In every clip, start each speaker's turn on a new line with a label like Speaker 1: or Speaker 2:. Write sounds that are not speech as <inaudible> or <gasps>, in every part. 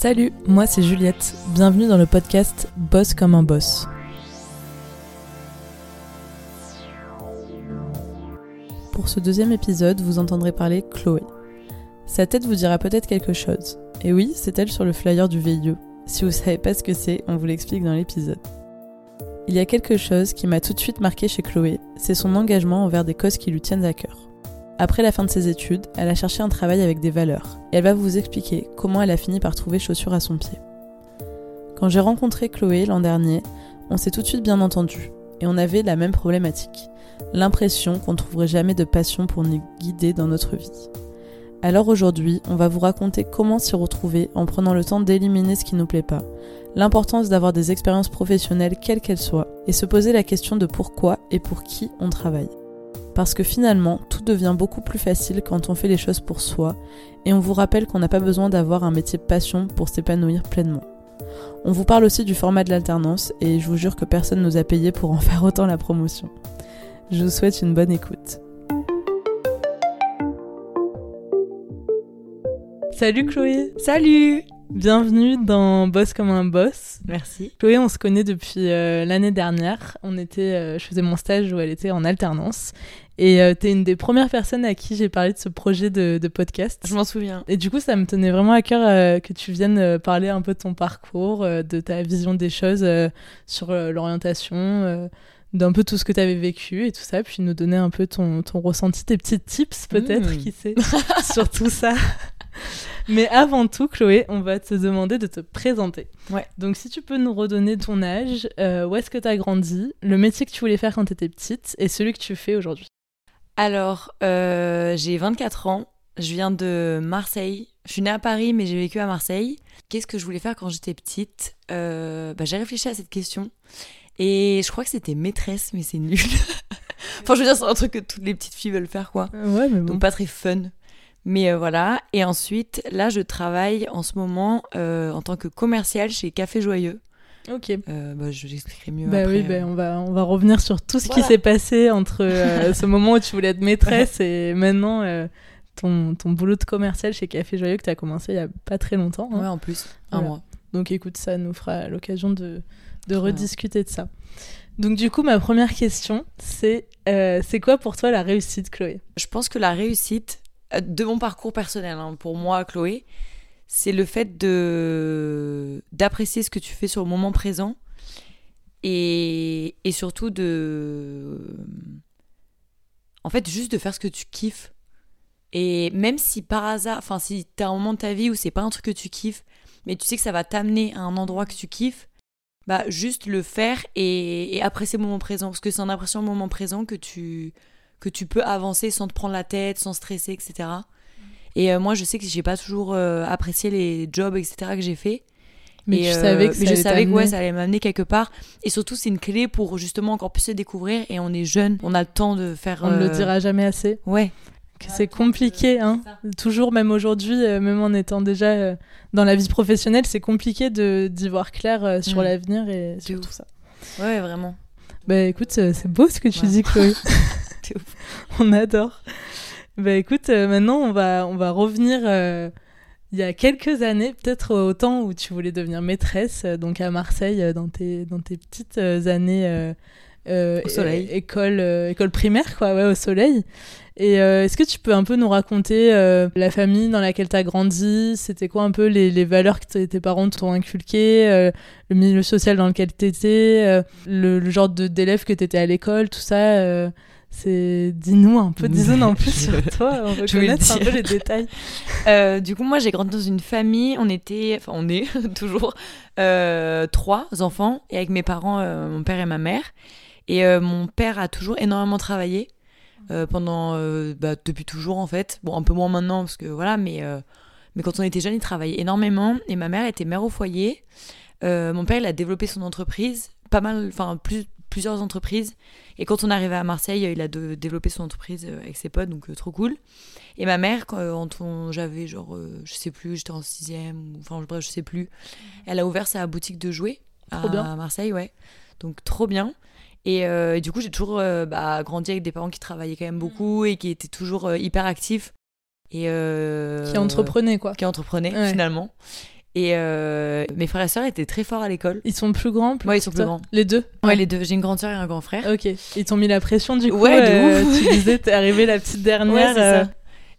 Speaker 1: Salut, moi c'est Juliette. Bienvenue dans le podcast Boss comme un boss. Pour ce deuxième épisode, vous entendrez parler Chloé. Sa tête vous dira peut-être quelque chose. Et oui, c'est elle sur le flyer du VIE. Si vous savez pas ce que c'est, on vous l'explique dans l'épisode. Il y a quelque chose qui m'a tout de suite marqué chez Chloé, c'est son engagement envers des causes qui lui tiennent à cœur. Après la fin de ses études, elle a cherché un travail avec des valeurs, et elle va vous expliquer comment elle a fini par trouver chaussures à son pied. Quand j'ai rencontré Chloé l'an dernier, on s'est tout de suite bien entendu, et on avait la même problématique, l'impression qu'on ne trouverait jamais de passion pour nous guider dans notre vie. Alors aujourd'hui, on va vous raconter comment s'y retrouver en prenant le temps d'éliminer ce qui nous plaît pas, l'importance d'avoir des expériences professionnelles quelles qu'elles soient, et se poser la question de pourquoi et pour qui on travaille. Parce que finalement, tout devient beaucoup plus facile quand on fait les choses pour soi, et on vous rappelle qu'on n'a pas besoin d'avoir un métier de passion pour s'épanouir pleinement. On vous parle aussi du format de l'alternance, et je vous jure que personne nous a payé pour en <laughs> faire autant la promotion. Je vous souhaite une bonne écoute. Salut Chloé
Speaker 2: Salut
Speaker 1: Bienvenue dans Boss comme un boss.
Speaker 2: Merci.
Speaker 1: Chloé, on se connaît depuis euh, l'année dernière. On était, euh, je faisais mon stage où elle était en alternance. Et euh, t'es une des premières personnes à qui j'ai parlé de ce projet de, de podcast.
Speaker 2: Je m'en souviens.
Speaker 1: Et du coup, ça me tenait vraiment à cœur euh, que tu viennes parler un peu de ton parcours, de ta vision des choses sur l'orientation, d'un peu tout ce que tu avais vécu et tout ça, puis nous donner un peu ton, ton ressenti, tes petits tips peut-être,
Speaker 2: Mm.
Speaker 1: qui sait, <laughs> sur tout ça. Mais avant tout, Chloé, on va te demander de te présenter.
Speaker 2: Ouais.
Speaker 1: Donc si tu peux nous redonner ton âge, euh, où est-ce que tu as grandi, le métier que tu voulais faire quand tu étais petite et celui que tu fais aujourd'hui.
Speaker 2: Alors, euh, j'ai 24 ans. Je viens de Marseille. Je suis née à Paris, mais j'ai vécu à Marseille. Qu'est-ce que je voulais faire quand j'étais petite? Euh, bah, J'ai réfléchi à cette question. Et je crois que c'était maîtresse, mais c'est nul. <laughs> enfin, je veux dire, c'est un truc que toutes les petites filles veulent faire, quoi.
Speaker 1: ouais, mais bon.
Speaker 2: Donc, pas très fun. Mais euh, voilà. Et ensuite, là, je travaille en ce moment euh, en tant que commercial chez Café Joyeux.
Speaker 1: Ok.
Speaker 2: Euh, bah, je l'expliquerai mieux
Speaker 1: Bah
Speaker 2: après.
Speaker 1: oui, bah,
Speaker 2: euh.
Speaker 1: on, va, on va revenir sur tout ce qui s'est passé entre euh, <laughs> ce moment où tu voulais être maîtresse et maintenant euh, ton, ton boulot de commercial chez Café Joyeux que tu as commencé il y a pas très longtemps. hein.
Speaker 2: Ouais, en plus, un
Speaker 1: Voilà.
Speaker 2: mois.
Speaker 1: Donc écoute, ça nous fera l'occasion de, de rediscuter de ça. Donc du coup, ma première question, c'est euh, c'est quoi pour toi la réussite, Chloé?
Speaker 2: Je pense que la réussite euh, de mon parcours personnel, hein, pour moi, Chloé, c'est le fait de d'apprécier ce que tu fais sur le moment présent et, et surtout de en fait juste de faire ce que tu kiffes. Et même si par hasard enfin si t'as un moment de ta vie où c'est pas un truc que tu kiffes mais tu sais que ça va t'amener à un endroit que tu kiffes bah juste le faire et, et apprécier le moment présent parce que c'est en appréciant le moment présent que tu que tu peux avancer sans te prendre la tête, sans stresser, etc. Et euh, moi, je sais que j'ai pas toujours euh, apprécié les jobs, etc. que j'ai fait.
Speaker 1: Mais
Speaker 2: Et,
Speaker 1: tu
Speaker 2: euh,
Speaker 1: savais que ça
Speaker 2: mais je savais que ouais, ça allait m'amener quelque part. Et surtout, c'est une clé pour justement encore plus se découvrir. Et on est jeune, on a le temps de faire.
Speaker 1: On ne le dira jamais assez.
Speaker 2: Ouais,
Speaker 1: que c'est compliqué, hein. Toujours, même aujourd'hui, euh, même en étant déjà euh, dans la vie professionnelle, c'est compliqué d'y voir clair euh, sur l'avenir et sur
Speaker 2: ouf.
Speaker 1: tout ça.
Speaker 2: ouais, vraiment.
Speaker 1: Bah écoute, c'est beau ce que tu
Speaker 2: Ouais.
Speaker 1: dis, Chloé. <laughs> <laughs> On adore. Bah écoute, maintenant on va, on va revenir il y a quelques années, peut-être au temps où tu voulais devenir maîtresse, donc à Marseille, dans tes, dans tes petites années euh,
Speaker 2: Au soleil.
Speaker 1: école, euh, école primaire, quoi, ouais, au soleil. Et euh, est-ce que tu peux un peu nous raconter euh, la famille dans laquelle tu as grandi? C'était quoi un peu les, les valeurs que tes parents t'ont inculquées euh, Le milieu social dans lequel tu étais le, le genre d'élève que tu étais à l'école, tout ça c'est dis-nous un peu, dis-nous peu
Speaker 2: Je-
Speaker 1: sur <laughs> toi, on veut connaître un peu les détails. <laughs>
Speaker 2: Euh, du coup, moi, j'ai grandi dans une famille. On était, enfin, on est <laughs> toujours euh, trois enfants et avec mes parents, euh, mon père et ma mère. Et mon père a toujours énormément travaillé euh, pendant, euh, bah, depuis toujours en fait. Bon, un peu moins maintenant parce que voilà, mais euh, mais quand on était jeune, il travaillait énormément. Et ma mère était mère au foyer. Mon père, il a développé son entreprise, pas mal, enfin plus, plusieurs entreprises. Et quand on arrivé à Marseille, il a de- développé son entreprise avec ses potes, donc trop cool. Et ma mère, quand j'avais genre, je sais plus, j'étais en sixième, enfin bref, je sais plus, elle a ouvert sa boutique de jouets
Speaker 1: Trop
Speaker 2: à
Speaker 1: bien.
Speaker 2: Marseille, ouais. Donc trop bien. Et, euh, et du coup, j'ai toujours euh, bah, grandi avec des parents qui travaillaient quand même beaucoup et qui étaient toujours euh, hyper actifs. Et, euh,
Speaker 1: Qui entreprenait, quoi.
Speaker 2: qui entreprenait
Speaker 1: Ouais.
Speaker 2: finalement. Et euh, mes frères et sœurs étaient très forts à l'école.
Speaker 1: Ils sont plus grands plus
Speaker 2: Ouais, ils sont plus grands.
Speaker 1: Les deux
Speaker 2: Ouais, les deux. J'ai une grande sœur et un grand frère.
Speaker 1: Ok. Ils t'ont mis la pression du coup.
Speaker 2: Ouais, de
Speaker 1: euh,
Speaker 2: ouf.
Speaker 1: Tu disais, t'es arrivée la petite dernière.
Speaker 2: Ouais, c'est
Speaker 1: euh,
Speaker 2: ça.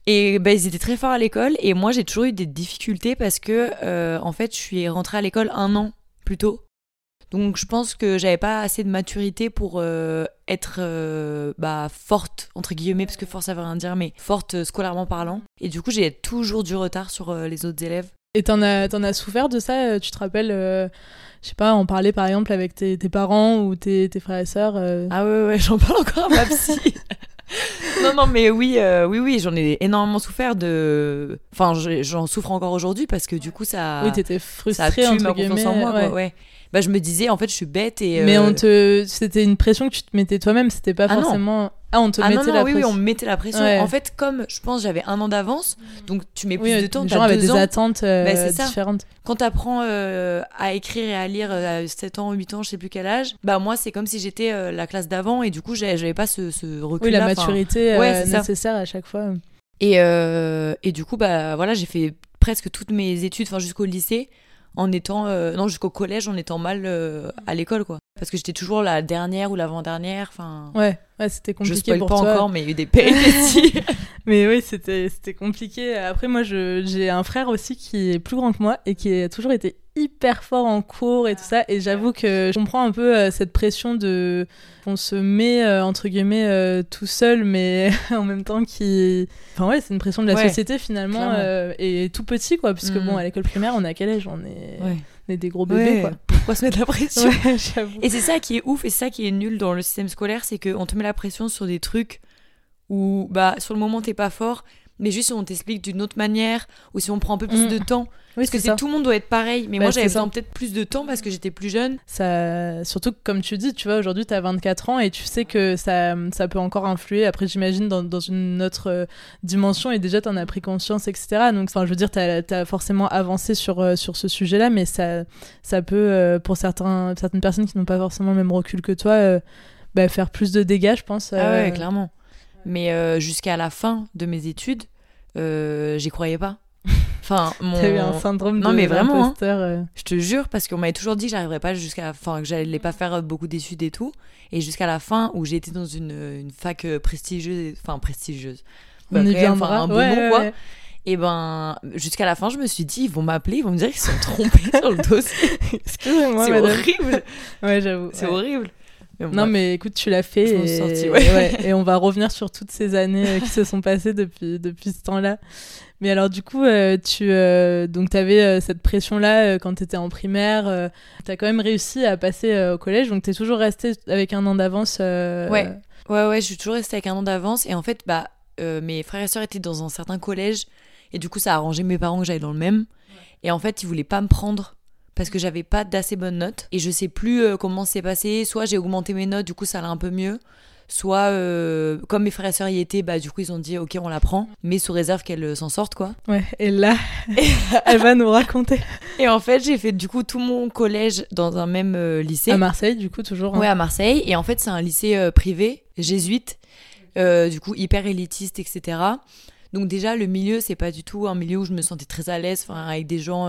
Speaker 2: Et ben, ils étaient très forts à l'école. Et moi, j'ai toujours eu des difficultés parce que, euh, en fait, je suis rentrée à l'école un an plus tôt. Donc, je pense que j'avais pas assez de maturité pour euh, être euh, bah, forte, entre guillemets, parce que force, ça veut rien dire, mais forte euh, scolairement parlant. Et du coup, j'ai toujours du retard sur les autres élèves.
Speaker 1: Et t'en as, t'en as souffert de ça Tu te rappelles, je sais pas, en parler par exemple avec tes, tes parents ou tes, tes frères et sœurs
Speaker 2: Ah ouais, ouais, <laughs> j'en parle encore à ma psy. <laughs> non, non, mais oui, euh, oui, oui, j'en ai énormément souffert de. Enfin, je- j'en souffre encore aujourd'hui parce que du coup, ça.
Speaker 1: Oui, t'étais
Speaker 2: ça
Speaker 1: frustrée
Speaker 2: tue
Speaker 1: entre
Speaker 2: ma confiance en moi, quoi,
Speaker 1: ouais.
Speaker 2: Bah, je me disais, en fait, je suis bête et.
Speaker 1: Mais
Speaker 2: euh,
Speaker 1: on te, c'était une pression que tu te mettais toi-même. C'était pas
Speaker 2: Ah non.
Speaker 1: forcément. Ah, on te
Speaker 2: Ah non,
Speaker 1: mettait
Speaker 2: non,
Speaker 1: la
Speaker 2: oui, oui,
Speaker 1: pression.
Speaker 2: on me mettait la pression.
Speaker 1: Ouais.
Speaker 2: En fait, comme je pense j'avais un an d'avance, donc tu mets plus
Speaker 1: Oui,
Speaker 2: de temps,
Speaker 1: les gens avaient des
Speaker 2: ans.
Speaker 1: attentes euh,
Speaker 2: Bah, ça.
Speaker 1: différentes.
Speaker 2: Quand t'apprends euh, à écrire et à lire euh, à 7 ans, 8 ans, je sais plus quel âge, bah moi, c'est comme si j'étais euh, la classe d'avant et du coup, j'avais pas ce, ce recul
Speaker 1: Oui, la maturité
Speaker 2: ouais,
Speaker 1: euh,
Speaker 2: ça.
Speaker 1: nécessaire à chaque fois.
Speaker 2: Et, euh, et du coup, bah voilà, j'ai fait presque toutes mes études, enfin jusqu'au lycée, en étant, euh, non, jusqu'au collège, en étant mal euh, à l'école, quoi. Parce que j'étais toujours la dernière ou l'avant-dernière, enfin.
Speaker 1: Ouais, ouais, c'était
Speaker 2: Je
Speaker 1: compliqué
Speaker 2: spoil
Speaker 1: pour
Speaker 2: pas
Speaker 1: toi.
Speaker 2: encore, mais il y a eu des péripéties. <laughs> <laughs>
Speaker 1: Mais oui, c'était c'était compliqué. Après, moi, je- j'ai un frère aussi qui est plus grand que moi et qui a toujours été hyper fort en cours et tout ça. Et j'avoue que je comprends un peu euh, cette pression de on se met euh, entre guillemets euh, tout seul, mais <laughs> en même temps qui. Enfin ouais, c'est une pression de la
Speaker 2: Ouais,
Speaker 1: société finalement et tout petit quoi, puisque
Speaker 2: Mhm.
Speaker 1: bon, à l'école primaire, on est à quel âge? On est,
Speaker 2: ouais.
Speaker 1: on est des gros bébés
Speaker 2: Ouais.
Speaker 1: quoi. <laughs>
Speaker 2: Pourquoi se mettre la pression? Et c'est ça qui est ouf et c'est ça qui est nul dans le système scolaire, c'est qu'on te met la pression sur des trucs où, bah, sur le moment, t'es pas fort, mais juste si on t'explique d'une autre manière ou si on prend un peu plus
Speaker 1: Mm.
Speaker 2: de temps.
Speaker 1: Oui,
Speaker 2: Parce que
Speaker 1: c'est
Speaker 2: tout le monde doit être pareil, mais
Speaker 1: Bah,
Speaker 2: moi j'avais besoin peut-être plus de temps parce que j'étais plus jeune.
Speaker 1: ça surtout que, comme tu dis tu vois aujourd'hui tu as 24 ans et tu sais que ça, ça peut encore influer après j'imagine dans, dans une autre euh, dimension et déjà tu en as pris conscience etc donc enfin je veux dire tu as, forcément avancé sur, euh, sur ce sujet là mais ça, ça peut euh, pour certains, certaines personnes qui n'ont pas forcément le même recul que toi bah, faire plus de dégâts je pense
Speaker 2: Ah
Speaker 1: euh,
Speaker 2: ouais, clairement. Mais euh, jusqu'à la fin de mes études, euh, j'y croyais pas. <laughs> Enfin, mon...
Speaker 1: t'as eu un syndrome
Speaker 2: Non,
Speaker 1: de
Speaker 2: mais vraiment, hein.
Speaker 1: euh.
Speaker 2: Je te jure, parce qu'on m'avait toujours dit que j'arriverais pas jusqu'à la fin, que j'allais pas faire beaucoup d'études et tout. Et jusqu'à la fin, où j'ai été dans une, une fac prestigieuse, enfin prestigieuse.
Speaker 1: on y
Speaker 2: Bah, quand même,
Speaker 1: viendra
Speaker 2: enfin, un bon
Speaker 1: Ouais,
Speaker 2: nom,
Speaker 1: ouais,
Speaker 2: quoi.
Speaker 1: ouais.
Speaker 2: Et ben, jusqu'à la fin, je me suis dit, ils vont m'appeler, ils vont me dire qu'ils sont trompés sur le dossier. <laughs>
Speaker 1: excusez-moi
Speaker 2: c'est horrible.
Speaker 1: ouais j'avoue
Speaker 2: C'est horrible.
Speaker 1: Non, mais écoute, tu l'as fait. Et...
Speaker 2: sortie, ouais.
Speaker 1: ouais, <laughs> et on va revenir sur toutes ces années euh, qui se sont passées depuis, depuis ce temps-là. Mais alors, du coup, euh, tu euh, donc avais cette pression-là quand tu étais en primaire. tu as quand même réussi à passer au collège. Donc, tu es toujours resté avec un an d'avance.
Speaker 2: Ouais. Ouais, ouais, je suis toujours restée avec un an d'avance. Et en fait, bah, mes frères et sœurs étaient dans un certain collège. Et du coup, ça a arrangé mes parents que j'aille dans le même. Et en fait, ils voulaient pas me prendre parce que j'avais pas d'assez bonnes notes. Et je sais plus euh, comment c'est passé. Soit j'ai augmenté mes notes, du coup, ça allait un peu mieux. Soit, euh, comme mes frères et sœurs y étaient, bah, du coup, ils ont dit, OK, on la prend. Mais sous réserve qu'elle euh, s'en sorte, quoi.
Speaker 1: Ouais, <laughs> et là, elle va nous raconter.
Speaker 2: Et en fait, j'ai fait, du coup, tout mon collège dans un même euh, lycée.
Speaker 1: À Marseille, du coup, toujours. hein.
Speaker 2: Ouais, à Marseille. Et en fait, c'est un lycée euh, privé, jésuite, du coup hyper élitiste, etc. Donc déjà, le milieu, c'est pas du tout un milieu où je me sentais très à l'aise, avec des gens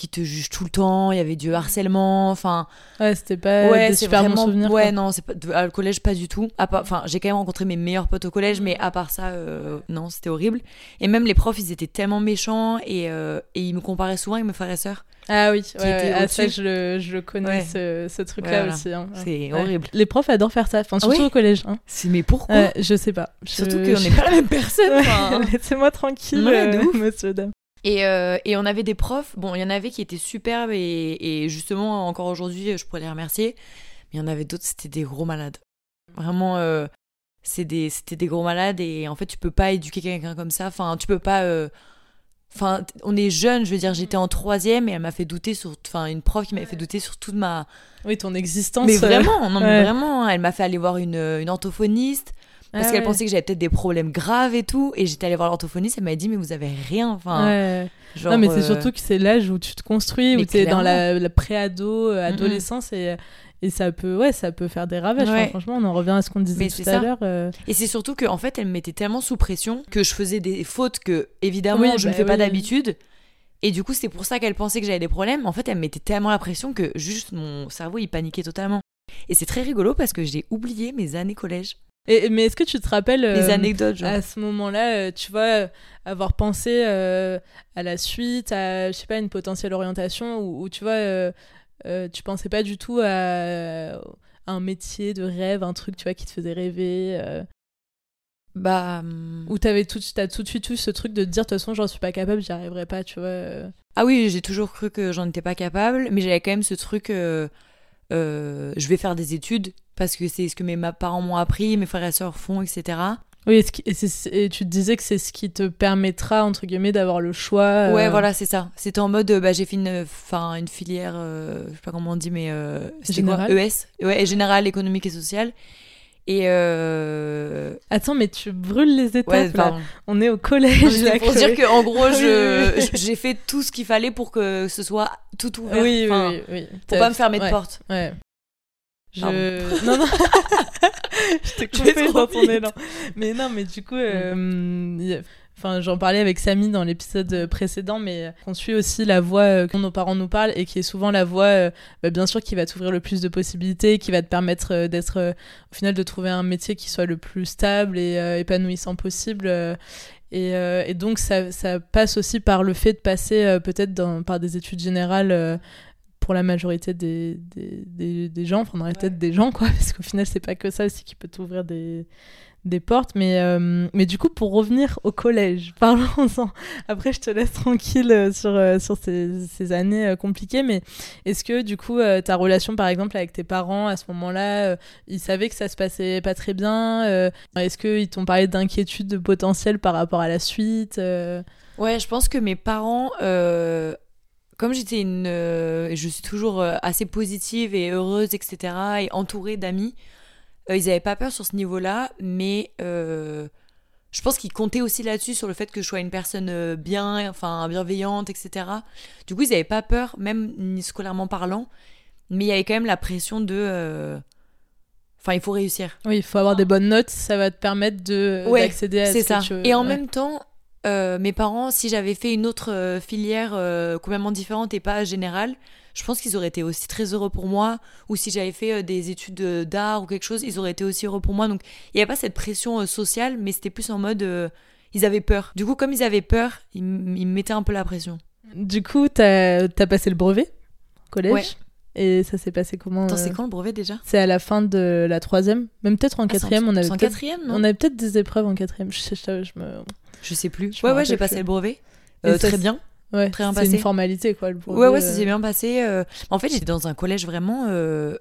Speaker 2: qui te jugent tout le temps. Il y avait du harcèlement, enfin.
Speaker 1: Ouais, c'était pas
Speaker 2: ouais,
Speaker 1: des
Speaker 2: c'est
Speaker 1: super
Speaker 2: vraiment.
Speaker 1: bons souvenirs.
Speaker 2: ouais,
Speaker 1: quoi.
Speaker 2: non, c'est pas à le collège pas du tout. Enfin, j'ai quand même rencontré mes meilleurs potes au collège, mais à part ça, euh, non, c'était horrible. Et même les profs, ils étaient tellement méchants et, euh, et ils me comparaient souvent avec mes frères et sœurs.
Speaker 1: Ah oui, ouais, ouais, ah, ça, je le, je le connais,
Speaker 2: Ouais.
Speaker 1: ce, ce truc-là
Speaker 2: voilà.
Speaker 1: aussi. hein.
Speaker 2: C'est horrible.
Speaker 1: Les profs adorent faire ça, enfin, surtout
Speaker 2: oui
Speaker 1: au collège. hein.
Speaker 2: Mais pourquoi
Speaker 1: je sais pas. Je-
Speaker 2: Surtout qu'on n'est pas la même personne. <laughs>
Speaker 1: Laissez-moi tranquille, euh, <laughs> monsieur, dame.
Speaker 2: Et, euh, et on avait des profs, bon, il y en avait qui étaient superbes et, et justement, encore aujourd'hui, je pourrais les remercier. Mais il y en avait d'autres, c'était des gros malades. Vraiment, euh, c'est des- c'était des gros malades et en fait, tu peux pas éduquer quelqu'un comme ça. Enfin, tu peux pas. euh, Enfin, on est jeune, je veux dire, j'étais en troisième et elle m'a fait douter sur. Enfin, une prof qui m'avait fait douter sur toute ma.
Speaker 1: Oui, ton existence.
Speaker 2: Mais vraiment, non, mais
Speaker 1: ouais.
Speaker 2: vraiment, elle m'a fait aller voir une, une orthophoniste parce
Speaker 1: ah
Speaker 2: qu'elle
Speaker 1: ouais.
Speaker 2: pensait que j'avais peut-être des problèmes graves et tout. Et j'étais allée voir l'orthophoniste, elle m'a dit, mais vous avez rien. Enfin,
Speaker 1: Ouais.
Speaker 2: genre,
Speaker 1: non, mais c'est
Speaker 2: euh,
Speaker 1: surtout que c'est l'âge où tu te construis,
Speaker 2: Mais
Speaker 1: où tu es dans la, la pré-ado, euh, adolescence, et, et ça, peut, ouais, ça peut faire des ravages. Enfin, franchement, on en revient à ce qu'on disait tout à l'heure. euh,
Speaker 2: Et c'est surtout qu'en fait, elle me mettait tellement sous pression que je faisais des fautes que, évidemment,
Speaker 1: Oui,
Speaker 2: je
Speaker 1: bah
Speaker 2: ne fais pas d'habitude. Et du coup, c'est pour ça qu'elle pensait que j'avais des problèmes. En fait, elle me mettait tellement la pression que juste mon cerveau, il paniquait totalement. Et c'est très rigolo parce que j'ai oublié mes années collège.
Speaker 1: Et, mais est-ce que tu te rappelles
Speaker 2: Les
Speaker 1: euh,
Speaker 2: anecdotes, genre.
Speaker 1: à ce moment-là, euh, tu vois, euh, avoir pensé à la suite, à, je sais pas, une potentielle orientation, ou, ou tu vois, tu pensais pas du tout à, à un métier de rêve, un truc, tu vois, qui te faisait rêver,
Speaker 2: Bah. hum,
Speaker 1: ou t'avais tout, t'as tout de suite eu ce truc de te dire, de toute façon, j'en suis pas capable, j'y arriverai pas, tu vois.
Speaker 2: Ah oui, j'ai toujours cru que j'en étais pas capable, mais j'avais quand même ce truc. euh, euh, je vais faire des études parce que c'est ce que mes parents m'ont appris, mes frères et sœurs font, etc.
Speaker 1: Oui, et, c'est- tu te disais que c'est ce qui te permettra, entre guillemets, d'avoir le choix. euh,
Speaker 2: Ouais, voilà, c'est ça. C'était en mode, euh, bah, j'ai fait une, enfin, une filière, euh, je sais pas comment on dit, mais euh, c'était quoi
Speaker 1: Générale.
Speaker 2: ES, ouais, générale économique et sociale. Et euh...
Speaker 1: Attends, mais tu brûles les étapes,
Speaker 2: ouais,
Speaker 1: là. On est au collège, là,
Speaker 2: pour dire gros, <laughs>
Speaker 1: Oui, oui, oui.
Speaker 2: j'ai fait tout ce qu'il fallait pour que ce soit tout ouvert.
Speaker 1: Oui, oui, oui.
Speaker 2: Pour pas me fermer de porte.
Speaker 1: Ouais. Je... <laughs> Non, non. <laughs> je t'ai coupé
Speaker 2: trop
Speaker 1: dans ton
Speaker 2: vite.
Speaker 1: élan. Mais non, mais du coup, euh, y a- enfin, j'en parlais avec Samy dans l'épisode précédent, mais on suit aussi la voie euh, que nos parents nous parlent et qui est souvent la voie, euh, bah, bien sûr, qui va t'ouvrir le plus de possibilités, qui va te permettre euh, d'être, euh, au final, de trouver un métier qui soit le plus stable et euh, épanouissant possible. euh, et, euh, et donc, ça, ça passe aussi par le fait de passer euh, peut-être par des études générales euh, pour la majorité des, des, des, des gens, enfin dans la tête des gens, quoi, <laughs> parce qu'au final, c'est pas que ça aussi qui peut t'ouvrir des, des portes. Mais, euh, mais du coup, pour revenir au collège, <laughs> parlons-en. Après, je te laisse tranquille euh, sur, euh, sur ces, ces années compliquées, mais est-ce que du coup, ta relation, par exemple, avec tes parents, à ce moment-là, ils savaient que ça se passait pas très bien Est-ce qu'ils t'ont parlé d'inquiétudes potentielles par rapport à la suite
Speaker 2: Ouais, je pense que mes parents, euh, comme j'étais une, euh, je suis toujours euh, assez positive et heureuse, etc., et entourée d'amis, euh, ils n'avaient pas peur sur ce niveau-là, mais euh, je pense qu'ils comptaient aussi là-dessus sur le fait que je sois une personne bien, enfin bienveillante, etc. Du coup, ils n'avaient pas peur, même ni scolairement parlant, mais il y avait quand même la pression de, enfin, il faut réussir.
Speaker 1: Oui, il faut avoir des bonnes notes, ça va te permettre de
Speaker 2: Ouais,
Speaker 1: d'accéder à
Speaker 2: C'est
Speaker 1: ce
Speaker 2: ça.
Speaker 1: que tu veux.
Speaker 2: Et en
Speaker 1: Ouais.
Speaker 2: même temps, euh, mes parents, si j'avais fait une autre euh, filière euh, complètement différente et pas générale, je pense qu'ils auraient été aussi très heureux pour moi. Ou si j'avais fait des études d'art ou quelque chose, ils auraient été aussi heureux pour moi. Donc il n'y avait pas cette pression sociale, mais c'était plus en mode. ils avaient peur. Du coup, comme ils avaient peur, ils, mettaient un peu la pression.
Speaker 1: Du coup, t'as as passé le brevet au collège
Speaker 2: Ouais.
Speaker 1: Et ça s'est passé comment
Speaker 2: Attends, c'est quand le brevet déjà?
Speaker 1: C'est à la fin de la troisième, même peut-être en
Speaker 2: Ah,
Speaker 1: quatrième. on avait
Speaker 2: c'est en quatrième, non?
Speaker 1: on avait peut-être des épreuves en quatrième. Je je, je me...
Speaker 2: Je sais plus.
Speaker 1: Je
Speaker 2: ouais, ouais, j'ai passé le brevet.
Speaker 1: Et
Speaker 2: Euh, très bien.
Speaker 1: Ouais,
Speaker 2: Très bien
Speaker 1: c'est une
Speaker 2: passé.
Speaker 1: formalité quoi. Le brevet,
Speaker 2: Ouais, ouais, ça
Speaker 1: euh.
Speaker 2: s'est bien passé. euh. En fait, j'étais dans un collège vraiment. euh,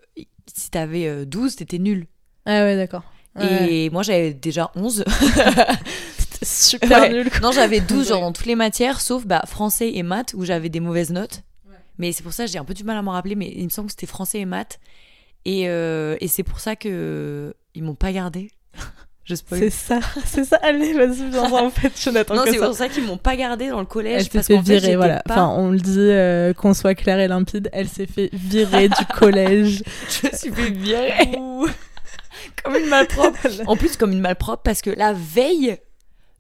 Speaker 2: Si t'avais euh, 12, t'étais nul.
Speaker 1: Ah ouais, d'accord. Ouais.
Speaker 2: Et moi, j'avais déjà 11.
Speaker 1: C'était <laughs> super
Speaker 2: Ouais.
Speaker 1: nul. quoi.
Speaker 2: non, j'avais 12 genre, dans toutes les matières, sauf bah, français et maths, où j'avais des mauvaises notes. Mais c'est pour ça que j'ai un peu du mal à m'en rappeler, mais il me semble que c'était français et maths. Et, euh, et c'est pour ça que ils m'ont pas gardé. Je spoil.
Speaker 1: C'est ça, <laughs> c'est ça. Allez, vas-y, viens en fait. Je n'attends
Speaker 2: Non, c'est pour ça qu'ils m'ont pas gardé dans le collège.
Speaker 1: Elle s'est
Speaker 2: parce
Speaker 1: fait
Speaker 2: qu'en fait,
Speaker 1: virer, voilà.
Speaker 2: pas-
Speaker 1: Enfin, on le dit, euh, qu'on soit clair et limpide, elle s'est fait virer du <laughs> collège.
Speaker 2: je suis fait <laughs> virer. comme une malpropre. En plus, comme une malpropre, parce que la veille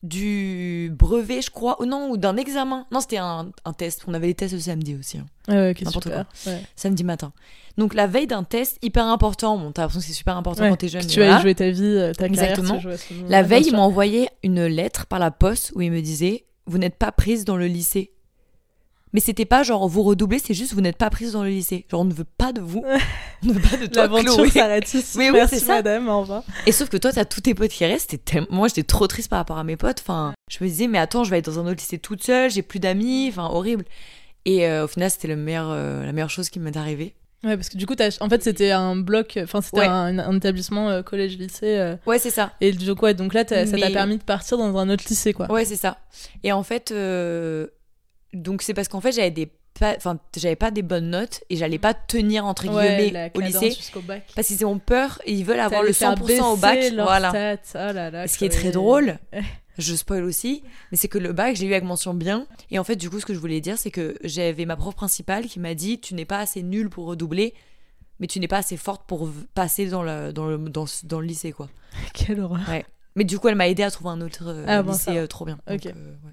Speaker 2: du brevet, je crois, ou non, ou d'un examen. Non, c'était un, un test. On avait les tests le samedi aussi. hein.
Speaker 1: Ah ouais, ok,
Speaker 2: N'importe
Speaker 1: super. Ouais.
Speaker 2: samedi matin. Donc la veille d'un test hyper important, bon t'as l'impression que c'est super important
Speaker 1: Ouais,
Speaker 2: quand t'es jeune.
Speaker 1: que tu vas
Speaker 2: voilà.
Speaker 1: y jouer ta vie, euh, ta carrière.
Speaker 2: Exactement.
Speaker 1: moment-là,
Speaker 2: La veille,
Speaker 1: sûr.
Speaker 2: m'ont envoyé une lettre par la poste où ils me disaient vous n'êtes pas prise dans le lycée. Mais c'était pas genre vous redoublez, c'est juste vous n'êtes pas prise dans le lycée. Genre on ne veut pas de vous, <laughs> on ne veut pas de toi
Speaker 1: L'aventure s'arrête ici.
Speaker 2: Oui, oui,
Speaker 1: Merci
Speaker 2: c'est ça.
Speaker 1: madame, au revoir.
Speaker 2: Et sauf que toi t'as tous tes potes qui restent. Tellement- Moi j'étais trop triste par rapport à mes potes. Enfin, je me disais mais attends je vais être dans un autre lycée toute seule, j'ai plus d'amis, enfin horrible. Et euh, au final c'était le meilleur, euh, la meilleure chose qui m'est arrivée.
Speaker 1: Ouais, parce que du coup, en fait, c'était un bloc, enfin, c'était
Speaker 2: Ouais.
Speaker 1: un, un établissement euh, collège-lycée. euh,
Speaker 2: Ouais c'est ça.
Speaker 1: et du coup, ouais, donc là, ça t'a
Speaker 2: Mais-
Speaker 1: permis de partir dans un autre lycée, quoi.
Speaker 2: Ouais, c'est ça. Et en fait, euh, donc c'est parce qu'en fait, j'avais des pas, enfin, j'avais pas des bonnes notes et j'allais pas tenir entre guillemets
Speaker 1: la
Speaker 2: au lycée
Speaker 1: bac.
Speaker 2: parce qu'ils ont peur et ils veulent avoir le
Speaker 1: faire
Speaker 2: 100% au bac. Voilà.
Speaker 1: Oh là là,
Speaker 2: Ce qui est très drôle, <laughs> je spoil aussi, mais c'est que le bac, je l'ai eu avec mention bien. Et en fait, du coup, ce que je voulais dire, c'est que j'avais ma prof principale qui m'a dit Tu n'es pas assez nulle pour redoubler, mais tu n'es pas assez forte pour passer dans le, dans le, dans, le lycée, quoi. <laughs>
Speaker 1: Quelle horreur.
Speaker 2: Mais du coup, elle m'a aidé à trouver un autre euh,
Speaker 1: Ah bon,
Speaker 2: lycée
Speaker 1: va.
Speaker 2: euh, trop bien. Donc, euh, ouais.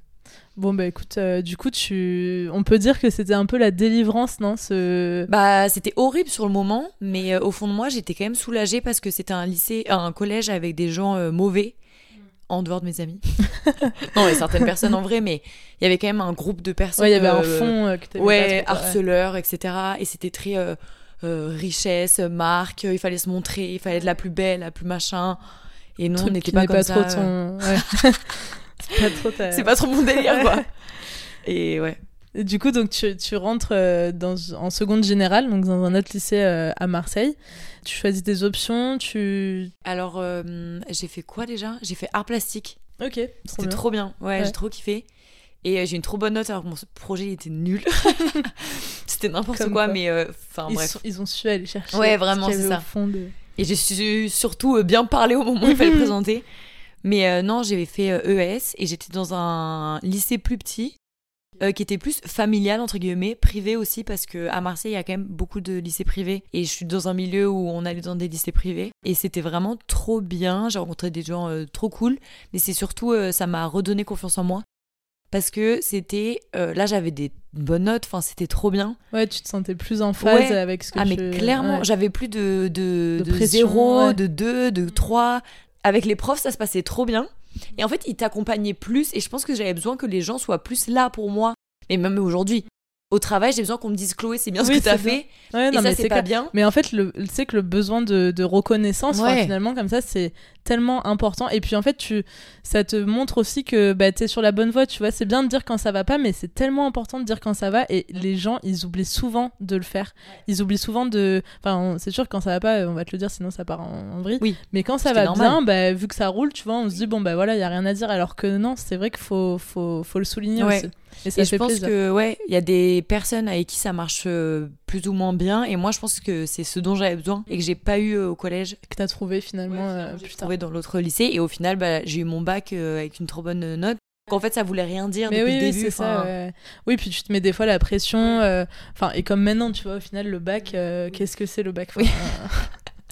Speaker 1: Bon bah écoute, euh, du coup tu, on peut dire que c'était un peu la délivrance, non ce...
Speaker 2: Bah c'était horrible sur le moment, mais euh, au fond de moi j'étais quand même soulagée parce que c'était un lycée, un collège avec des gens euh, mauvais, en dehors de mes amis. <laughs> non, et certaines personnes en vrai, mais il y avait quand même un groupe de personnes.
Speaker 1: Ouais, il y avait un
Speaker 2: euh,
Speaker 1: fond euh, que
Speaker 2: Ouais,
Speaker 1: pas
Speaker 2: harceleurs, etc. Et c'était très euh, euh, richesse, marque, il fallait se montrer, il fallait être la plus belle, la plus machin. Et
Speaker 1: Truc
Speaker 2: on n'était pas comme
Speaker 1: pas
Speaker 2: ça.
Speaker 1: trop
Speaker 2: euh,
Speaker 1: ton... ouais. <laughs> c'est pas trop ta...
Speaker 2: C'est pas trop mon délire, quoi. <laughs> Et ouais.
Speaker 1: Et du coup, donc tu, tu rentres euh, dans, en seconde générale, donc dans un autre lycée euh, à Marseille. Tu choisis des options, tu...
Speaker 2: Alors, euh, j'ai fait quoi déjà? J'ai fait art plastique.
Speaker 1: Ok,
Speaker 2: C'était trop bien. Ouais,
Speaker 1: Ouais.
Speaker 2: j'ai trop kiffé. Et j'ai une trop bonne note alors que mon projet il était nul. <laughs> C'était n'importe quoi,
Speaker 1: quoi.
Speaker 2: mais enfin bref.
Speaker 1: sont- ils ont su aller chercher.
Speaker 2: Ouais, vraiment, c'est ça.
Speaker 1: Au fond de...
Speaker 2: Et j'ai su surtout bien parler au moment où il fallait le <laughs> présenter. Mais euh, non, j'avais fait euh, ES et j'étais dans un lycée plus petit. euh, qui était plus familial entre guillemets, privé aussi parce que à Marseille il y a quand même beaucoup de lycées privés et je suis dans un milieu où on allait dans des lycées privés et c'était vraiment trop bien. J'ai rencontré des gens euh, trop cool, mais c'est surtout euh, ça m'a redonné confiance en moi parce que c'était là j'avais des bonnes notes, enfin c'était trop bien.
Speaker 1: Ouais, tu te sentais plus en phase
Speaker 2: Ouais.
Speaker 1: avec ce que
Speaker 2: Ah mais
Speaker 1: tu...
Speaker 2: clairement,
Speaker 1: ouais.
Speaker 2: j'avais plus de, de,
Speaker 1: De
Speaker 2: de,
Speaker 1: pression,
Speaker 2: 0,
Speaker 1: ouais.
Speaker 2: de 2, de 3. Avec les profs, ça se passait trop bien. Et en fait, ils t'accompagnaient plus. Et je pense que j'avais besoin que les gens soient plus là pour moi. Et même aujourd'hui, au travail, j'ai besoin qu'on me dise Chloé, c'est bien ce que t'as
Speaker 1: c'est
Speaker 2: fait.
Speaker 1: Ouais,
Speaker 2: et
Speaker 1: non,
Speaker 2: ça,
Speaker 1: mais
Speaker 2: c'est
Speaker 1: c'est
Speaker 2: pas
Speaker 1: clair.
Speaker 2: bien.
Speaker 1: Mais en fait, sais que le besoin de, de reconnaissance,
Speaker 2: Ouais.
Speaker 1: finalement, comme ça, c'est tellement important. Et puis, en fait, tu, ça te montre aussi que bah, tu es sur la bonne voie. Tu vois, c'est bien de dire quand ça va pas, mais c'est tellement important de dire quand ça va. Et les gens, ils oublient souvent de le faire. Ils oublient souvent de. Enfin, c'est sûr que quand ça va pas, on va te le dire, sinon ça part en, en vrille.
Speaker 2: Oui.
Speaker 1: Mais quand ça va
Speaker 2: normal.
Speaker 1: bien, bah, vu que ça roule, tu vois, on se dit, bon, bah voilà, il y a rien à dire. Alors que non, c'est vrai qu'il faut, faut, faut le souligner
Speaker 2: Ouais.
Speaker 1: aussi. Et ça
Speaker 2: Et
Speaker 1: fait
Speaker 2: je pense
Speaker 1: plaisir.
Speaker 2: que, ouais, il y a des personnes avec qui ça marche euh, plus ou moins bien. Et moi, je pense que c'est ce dont j'avais besoin et que j'ai pas eu euh, au collège.
Speaker 1: Que t'as trouvé finalement euh,
Speaker 2: J'ai
Speaker 1: plus tard.
Speaker 2: trouvé dans l'autre lycée. Et au final, bah, j'ai eu mon bac euh, avec une trop bonne note. En fait, ça voulait rien dire
Speaker 1: Mais
Speaker 2: depuis
Speaker 1: oui,
Speaker 2: le
Speaker 1: oui,
Speaker 2: début.
Speaker 1: c'est ça. ouais. Oui, puis tu te mets des fois la pression. euh, Enfin, et comme maintenant, tu vois, au final, le bac, euh, qu'est-ce que c'est le bac Enfin,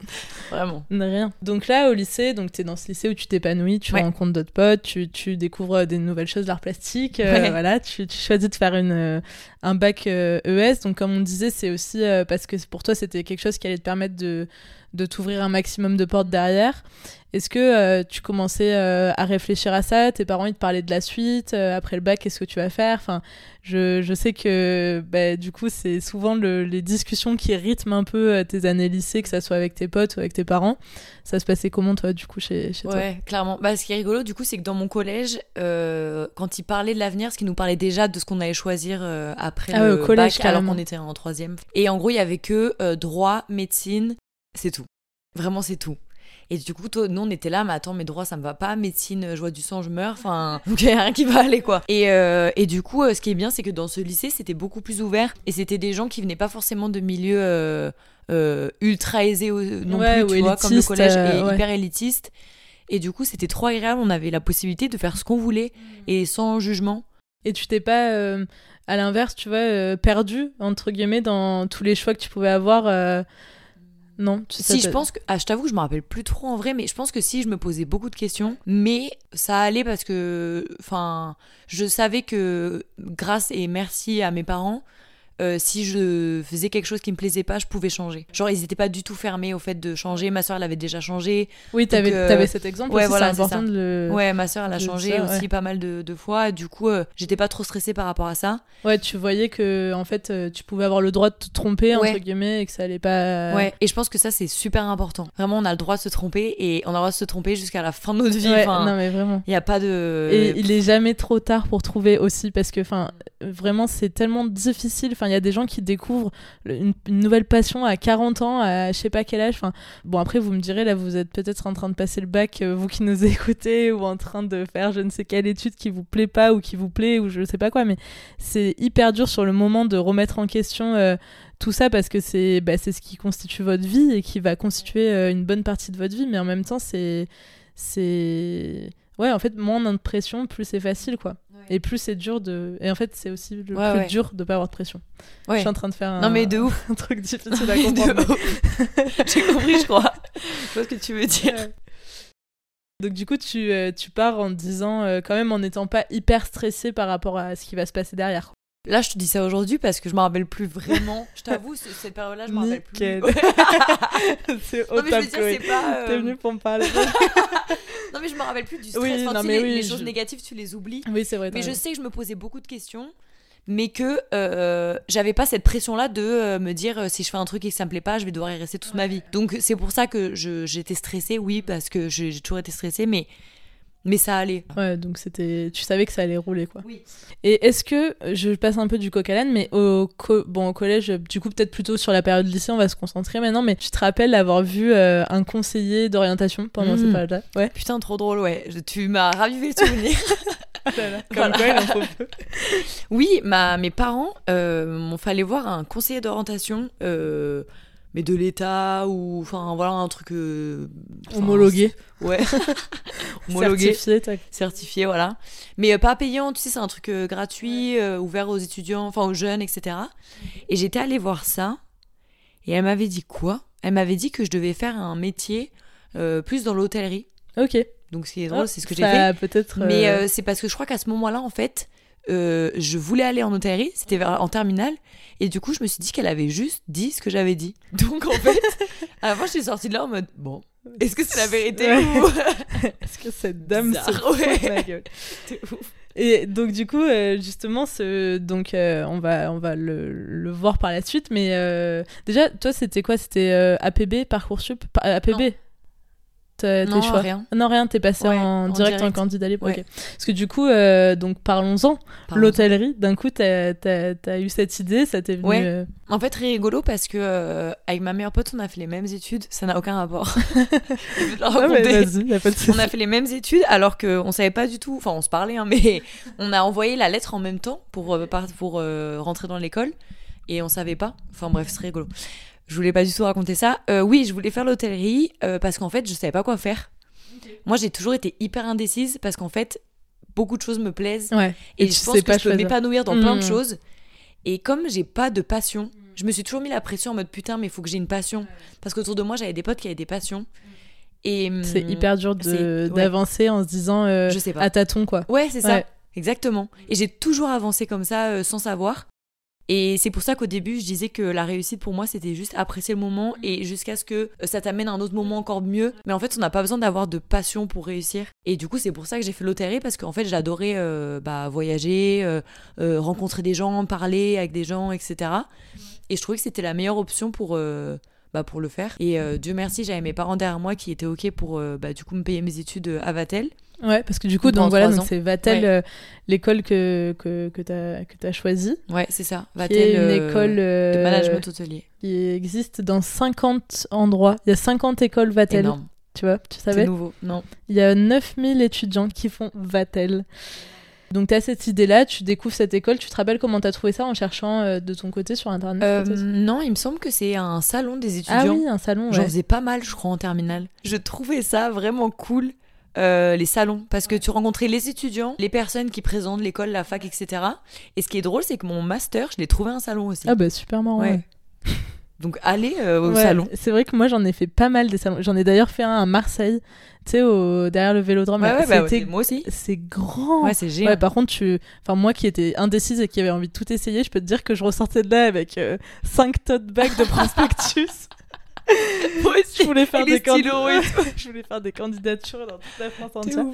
Speaker 1: <laughs>
Speaker 2: Vraiment.
Speaker 1: euh, Rien. Donc là, au lycée, donc tu es dans ce lycée où tu t'épanouis, tu
Speaker 2: Ouais.
Speaker 1: rencontres d'autres potes, tu, tu découvres des nouvelles choses, l'art plastique. euh,
Speaker 2: Ouais.
Speaker 1: Voilà, tu, tu choisis de faire une, euh, un bac euh, ES. Donc, comme on disait, c'est aussi euh, parce que pour toi, c'était quelque chose qui allait te permettre de, de t'ouvrir un maximum de portes derrière. Est-ce que euh, tu commençais euh, à réfléchir à ça? Tes parents, ils te parlaient de la suite euh, Après le bac, qu'est-ce que tu vas faire? Enfin, je, je sais que bah, du coup, c'est souvent le- les discussions qui rythment un peu tes années lycée, que ça soit avec tes potes ou avec tes parents. Ça se passait comment, toi, du coup, chez, chez toi?
Speaker 2: Ouais, clairement. Bah, ce qui est rigolo, du coup, c'est que dans mon collège, euh, quand ils parlaient de l'avenir, ce qui nous parlait déjà de ce qu'on allait choisir euh, après
Speaker 1: Ah
Speaker 2: le
Speaker 1: au collège,
Speaker 2: bac, alors
Speaker 1: carrément.
Speaker 2: qu'on était en troisième. Et en gros, il y avait que euh, droit, médecine, c'est tout. Vraiment, c'est tout. Et du coup, toi, nous, on était là, mais attends, mes droits, ça me va pas. Médecine, je vois du sang, je meurs. Enfin, <laughs> donc il a rien qui va aller, quoi. Et, euh, et du coup, euh, ce qui est bien, c'est que dans ce lycée, c'était beaucoup plus ouvert. Et c'était des gens qui venaient pas forcément de milieux euh, euh, ultra aisés euh, non
Speaker 1: Ouais,
Speaker 2: plus,
Speaker 1: ou
Speaker 2: tu vois, comme le collège
Speaker 1: euh,
Speaker 2: est
Speaker 1: ouais.
Speaker 2: hyper élitiste. Et du coup, c'était trop agréable. On avait la possibilité de faire ce qu'on voulait et sans jugement.
Speaker 1: Et tu t'es pas, euh, à l'inverse, tu vois, euh, perdu, entre guillemets, dans tous les choix que tu pouvais avoir euh, Non tu-
Speaker 2: Si, je pense que. Ah, je t'avoue, je me rappelle plus trop en vrai, mais je pense que si, je me posais beaucoup de questions. Mais ça allait parce que. Enfin, je savais que grâce et merci à mes parents. Euh, si je faisais quelque chose qui me plaisait pas, je pouvais changer. Genre, ils étaient pas du tout fermés au fait de changer. Ma soeur, elle avait déjà changé.
Speaker 1: Oui, t'avais
Speaker 2: euh,
Speaker 1: cet exemple
Speaker 2: ouais,
Speaker 1: aussi,
Speaker 2: voilà,
Speaker 1: c'est important de le...
Speaker 2: Ouais, ma soeur, elle a changé
Speaker 1: ça,
Speaker 2: aussi
Speaker 1: ouais.
Speaker 2: pas mal de, de fois. Du coup, euh, j'étais pas trop stressée par rapport à ça.
Speaker 1: Ouais, tu voyais que en fait, euh, tu pouvais avoir le droit de te tromper entre guillemets et que ça allait pas.
Speaker 2: Ouais, et je pense que ça, c'est super important. Vraiment, on a le droit de se tromper et on a le droit de se tromper jusqu'à la fin de notre vie.
Speaker 1: Ouais,
Speaker 2: Enfin,
Speaker 1: non mais vraiment.
Speaker 2: il y a pas de.
Speaker 1: Et il est jamais trop tard pour trouver aussi parce que enfin vraiment c'est tellement difficile. Enfin il y a des gens qui découvrent une, nouvelle passion à 40 ans, à je sais pas quel âge. Enfin bon après vous me direz là vous êtes peut-être en train de passer le bac euh, vous qui nous <laughs> écoutez ou en train de faire je ne sais quelle étude qui vous plaît pas ou qui vous plaît ou je sais pas quoi mais c'est hyper dur sur le moment de remettre en question euh, tout ça parce que c'est bah, c'est ce qui constitue votre vie et qui va constituer euh, une bonne partie de votre vie mais en même temps c'est c'est ouais en fait moins on a de pression plus c'est facile quoi et plus c'est dur de et en fait c'est aussi le
Speaker 2: Ouais,
Speaker 1: plus
Speaker 2: ouais.
Speaker 1: dur de pas avoir de pression je suis en train de faire un,
Speaker 2: Non, mais de ouf. <laughs>
Speaker 1: un truc difficile à <laughs>
Speaker 2: De
Speaker 1: comprendre. <laughs>
Speaker 2: J'ai compris, je crois. Je vois ce que tu veux dire.
Speaker 1: Donc du coup, tu, euh, tu pars en te disant, euh, quand même en n'étant pas hyper stressé par rapport à ce qui va se passer derrière.
Speaker 2: Là, je te dis ça aujourd'hui parce que je me rappelle plus vraiment. <laughs> Je t'avoue, cette période-là, je me rappelle plus. <laughs> <laughs>
Speaker 1: C'est au
Speaker 2: non, mais je veux dire, pas. euh,
Speaker 1: T'es venu pour me parler.
Speaker 2: Non, mais je me rappelle plus du stress.
Speaker 1: Oui,
Speaker 2: Enfin,
Speaker 1: non, mais
Speaker 2: les,
Speaker 1: oui,
Speaker 2: les choses
Speaker 1: je-
Speaker 2: négatives, tu les oublies.
Speaker 1: oui, c'est vrai.
Speaker 2: Mais je sais que je me posais beaucoup de questions, mais que euh, j'avais pas cette pression-là de euh, me dire euh, si je fais un truc et que ça me plaît pas, je vais devoir y rester toute ma vie. Donc c'est pour ça que j'étais stressée, oui, parce que j'ai toujours été stressée, mais, mais ça allait.
Speaker 1: Ouais, donc c'était, tu savais que ça allait rouler quoi.
Speaker 2: Oui.
Speaker 1: Et est-ce que je passe un peu du coq à l'âne, mais au co- bon au collège, du coup peut-être plutôt sur la période lycée, on va se concentrer maintenant. Mais je te rappelle avoir vu euh, un conseiller d'orientation pendant
Speaker 2: Mm.
Speaker 1: cette période-là? Ouais.
Speaker 2: Putain, trop drôle, ouais. Je- Tu m'as ravivé le souvenir. <laughs>
Speaker 1: Comme
Speaker 2: Voilà.
Speaker 1: quoi, il en faut peu.
Speaker 2: oui, ma, mes parents euh, m'ont fait aller voir un conseiller d'orientation. euh, mais de l'État ou enfin voilà un truc euh,
Speaker 1: Homologué,
Speaker 2: ouais <laughs> homologué
Speaker 1: certifié.
Speaker 2: certifié, voilà. Mais euh, pas payant, tu sais, c'est un truc euh, gratuit, ouvert aux étudiants, enfin aux jeunes, etc. Et j'étais allée voir ça, et elle m'avait dit quoi? Elle m'avait dit que je devais faire un métier plus dans l'hôtellerie.
Speaker 1: Ok.
Speaker 2: Donc ce qui est drôle, c'est ce que j'ai fait.
Speaker 1: peut-être.
Speaker 2: Mais c'est parce que je crois qu'à ce moment-là, en fait, euh, je voulais aller en hôtellerie, c'était en terminale, et du coup, je me suis dit qu'elle avait juste dit ce que j'avais dit. <laughs> Donc en fait, fin, je suis sortie de là en mode bon, est-ce que c'est la vérité
Speaker 1: Ouais.
Speaker 2: ou <laughs>
Speaker 1: Est-ce que cette dame se
Speaker 2: Bizarre, ouais.
Speaker 1: de ma gueule? <laughs>
Speaker 2: Ouf.
Speaker 1: Et donc du coup, euh, justement, ce, donc euh, on va on va le, le voir par la suite. Mais euh, déjà, toi, c'était quoi? C'était APB, parcoursup, Pa- APB.
Speaker 2: Non.
Speaker 1: T'as- Tes choix
Speaker 2: rien.
Speaker 1: Non, rien. T'es passé
Speaker 2: Ouais,
Speaker 1: en,
Speaker 2: en
Speaker 1: direct, en candidat libre.
Speaker 2: Ouais.
Speaker 1: Parce que du coup, euh, donc parlons-en. L'hôtellerie. D'un coup, t'as as, eu cette idée, ça t'est venu.
Speaker 2: Ouais.
Speaker 1: euh,
Speaker 2: En fait, très rigolo parce que euh, avec ma meilleure pote, on a fait les mêmes études. Ça n'a aucun rapport. <laughs>
Speaker 1: Ah,
Speaker 2: on a fait les mêmes études alors qu'on savait pas du tout. Enfin, on se parlait, hein, mais <laughs> on a envoyé la lettre en même temps pour euh, pour euh, rentrer dans l'école et on savait pas. Enfin bref, c'est rigolo. Je voulais pas du tout raconter ça. Euh, oui, je voulais faire l'hôtellerie euh, parce qu'en fait, je savais pas quoi faire. Moi, j'ai toujours été hyper indécise parce qu'en fait, beaucoup de choses me plaisent
Speaker 1: Ouais.
Speaker 2: et, je pense que je peux m'épanouir dans plein de
Speaker 1: Mm.
Speaker 2: choses. Et comme j'ai pas de passion, je me suis toujours mis la pression en mode putain, mais il faut que j'ai une passion. Parce qu'autour de moi, j'avais des potes qui avaient des passions. Et
Speaker 1: C'est hyper dur
Speaker 2: ouais.
Speaker 1: d'avancer en se disant euh,
Speaker 2: Je sais pas.
Speaker 1: à tâtons quoi.
Speaker 2: Ouais, c'est ça. Exactement. Et j'ai toujours avancé comme ça sans savoir. Et c'est pour ça qu'au début, je disais que la réussite pour moi, c'était juste apprécier le moment et jusqu'à ce que euh, ça t'amène à un autre moment encore mieux. Mais en fait, on n'a pas besoin d'avoir de passion pour réussir. Et du coup, c'est pour ça que j'ai fait l'hôtellerie parce qu'en fait, j'adorais euh, bah, voyager, euh, rencontrer des gens, parler avec des gens, etc. Et je trouvais que c'était la meilleure option pour, bah, pour le faire. Et euh, Dieu merci, j'avais mes parents derrière moi qui étaient OK pour euh, bah, du coup me payer mes études euh, à Vatel.
Speaker 1: Ouais, parce que du coup, donc voilà, donc c'est Vatel,
Speaker 2: Ouais.
Speaker 1: euh, l'école que, que, que tu as, que as choisie,
Speaker 2: Ouais, c'est ça.
Speaker 1: qui
Speaker 2: Vatel.
Speaker 1: est une
Speaker 2: euh,
Speaker 1: école
Speaker 2: de management hôtelier.
Speaker 1: qui existe dans 50 endroits. Il y a 50 écoles Vatel,
Speaker 2: Énorme.
Speaker 1: tu vois, tu
Speaker 2: C'est
Speaker 1: savais
Speaker 2: nouveau. Non.
Speaker 1: Il y a 9000 étudiants qui font Vatel. Donc tu as cette idée-là, tu découvres cette école, tu te rappelles comment tu as trouvé ça en cherchant euh, de ton côté sur Internet
Speaker 2: Euh, non, il me semble que c'est un salon des étudiants.
Speaker 1: Ah oui, un salon,
Speaker 2: J'en
Speaker 1: ouais.
Speaker 2: faisais pas mal, je crois, en terminale. Je trouvais ça vraiment cool. euh, les salons parce que tu rencontrais les étudiants, les personnes qui présentent l'école, la fac, etc. Et ce qui est drôle, c'est que mon master, je l'ai trouvé un salon aussi.
Speaker 1: Ah bah super marrant.
Speaker 2: Ouais.
Speaker 1: ouais.
Speaker 2: Donc allez euh, au
Speaker 1: Ouais,
Speaker 2: salon.
Speaker 1: C'est vrai que moi j'en ai fait pas mal des salons. J'en ai d'ailleurs fait un à Marseille, tu sais, au... derrière le vélodrome.
Speaker 2: Ouais, ouais, bah, moi aussi.
Speaker 1: C'est grand.
Speaker 2: Ouais, c'est génial.
Speaker 1: Ouais, par contre, tu... enfin, moi qui étais indécise et qui avait envie de tout essayer, je peux te dire que je ressortais de là avec 5 tote bags de prospectus. <laughs>
Speaker 2: moi aussi.
Speaker 1: je voulais faire
Speaker 2: Et
Speaker 1: des candi-
Speaker 2: stylos et <laughs>
Speaker 1: je voulais faire des candidatures dans toute la France entière.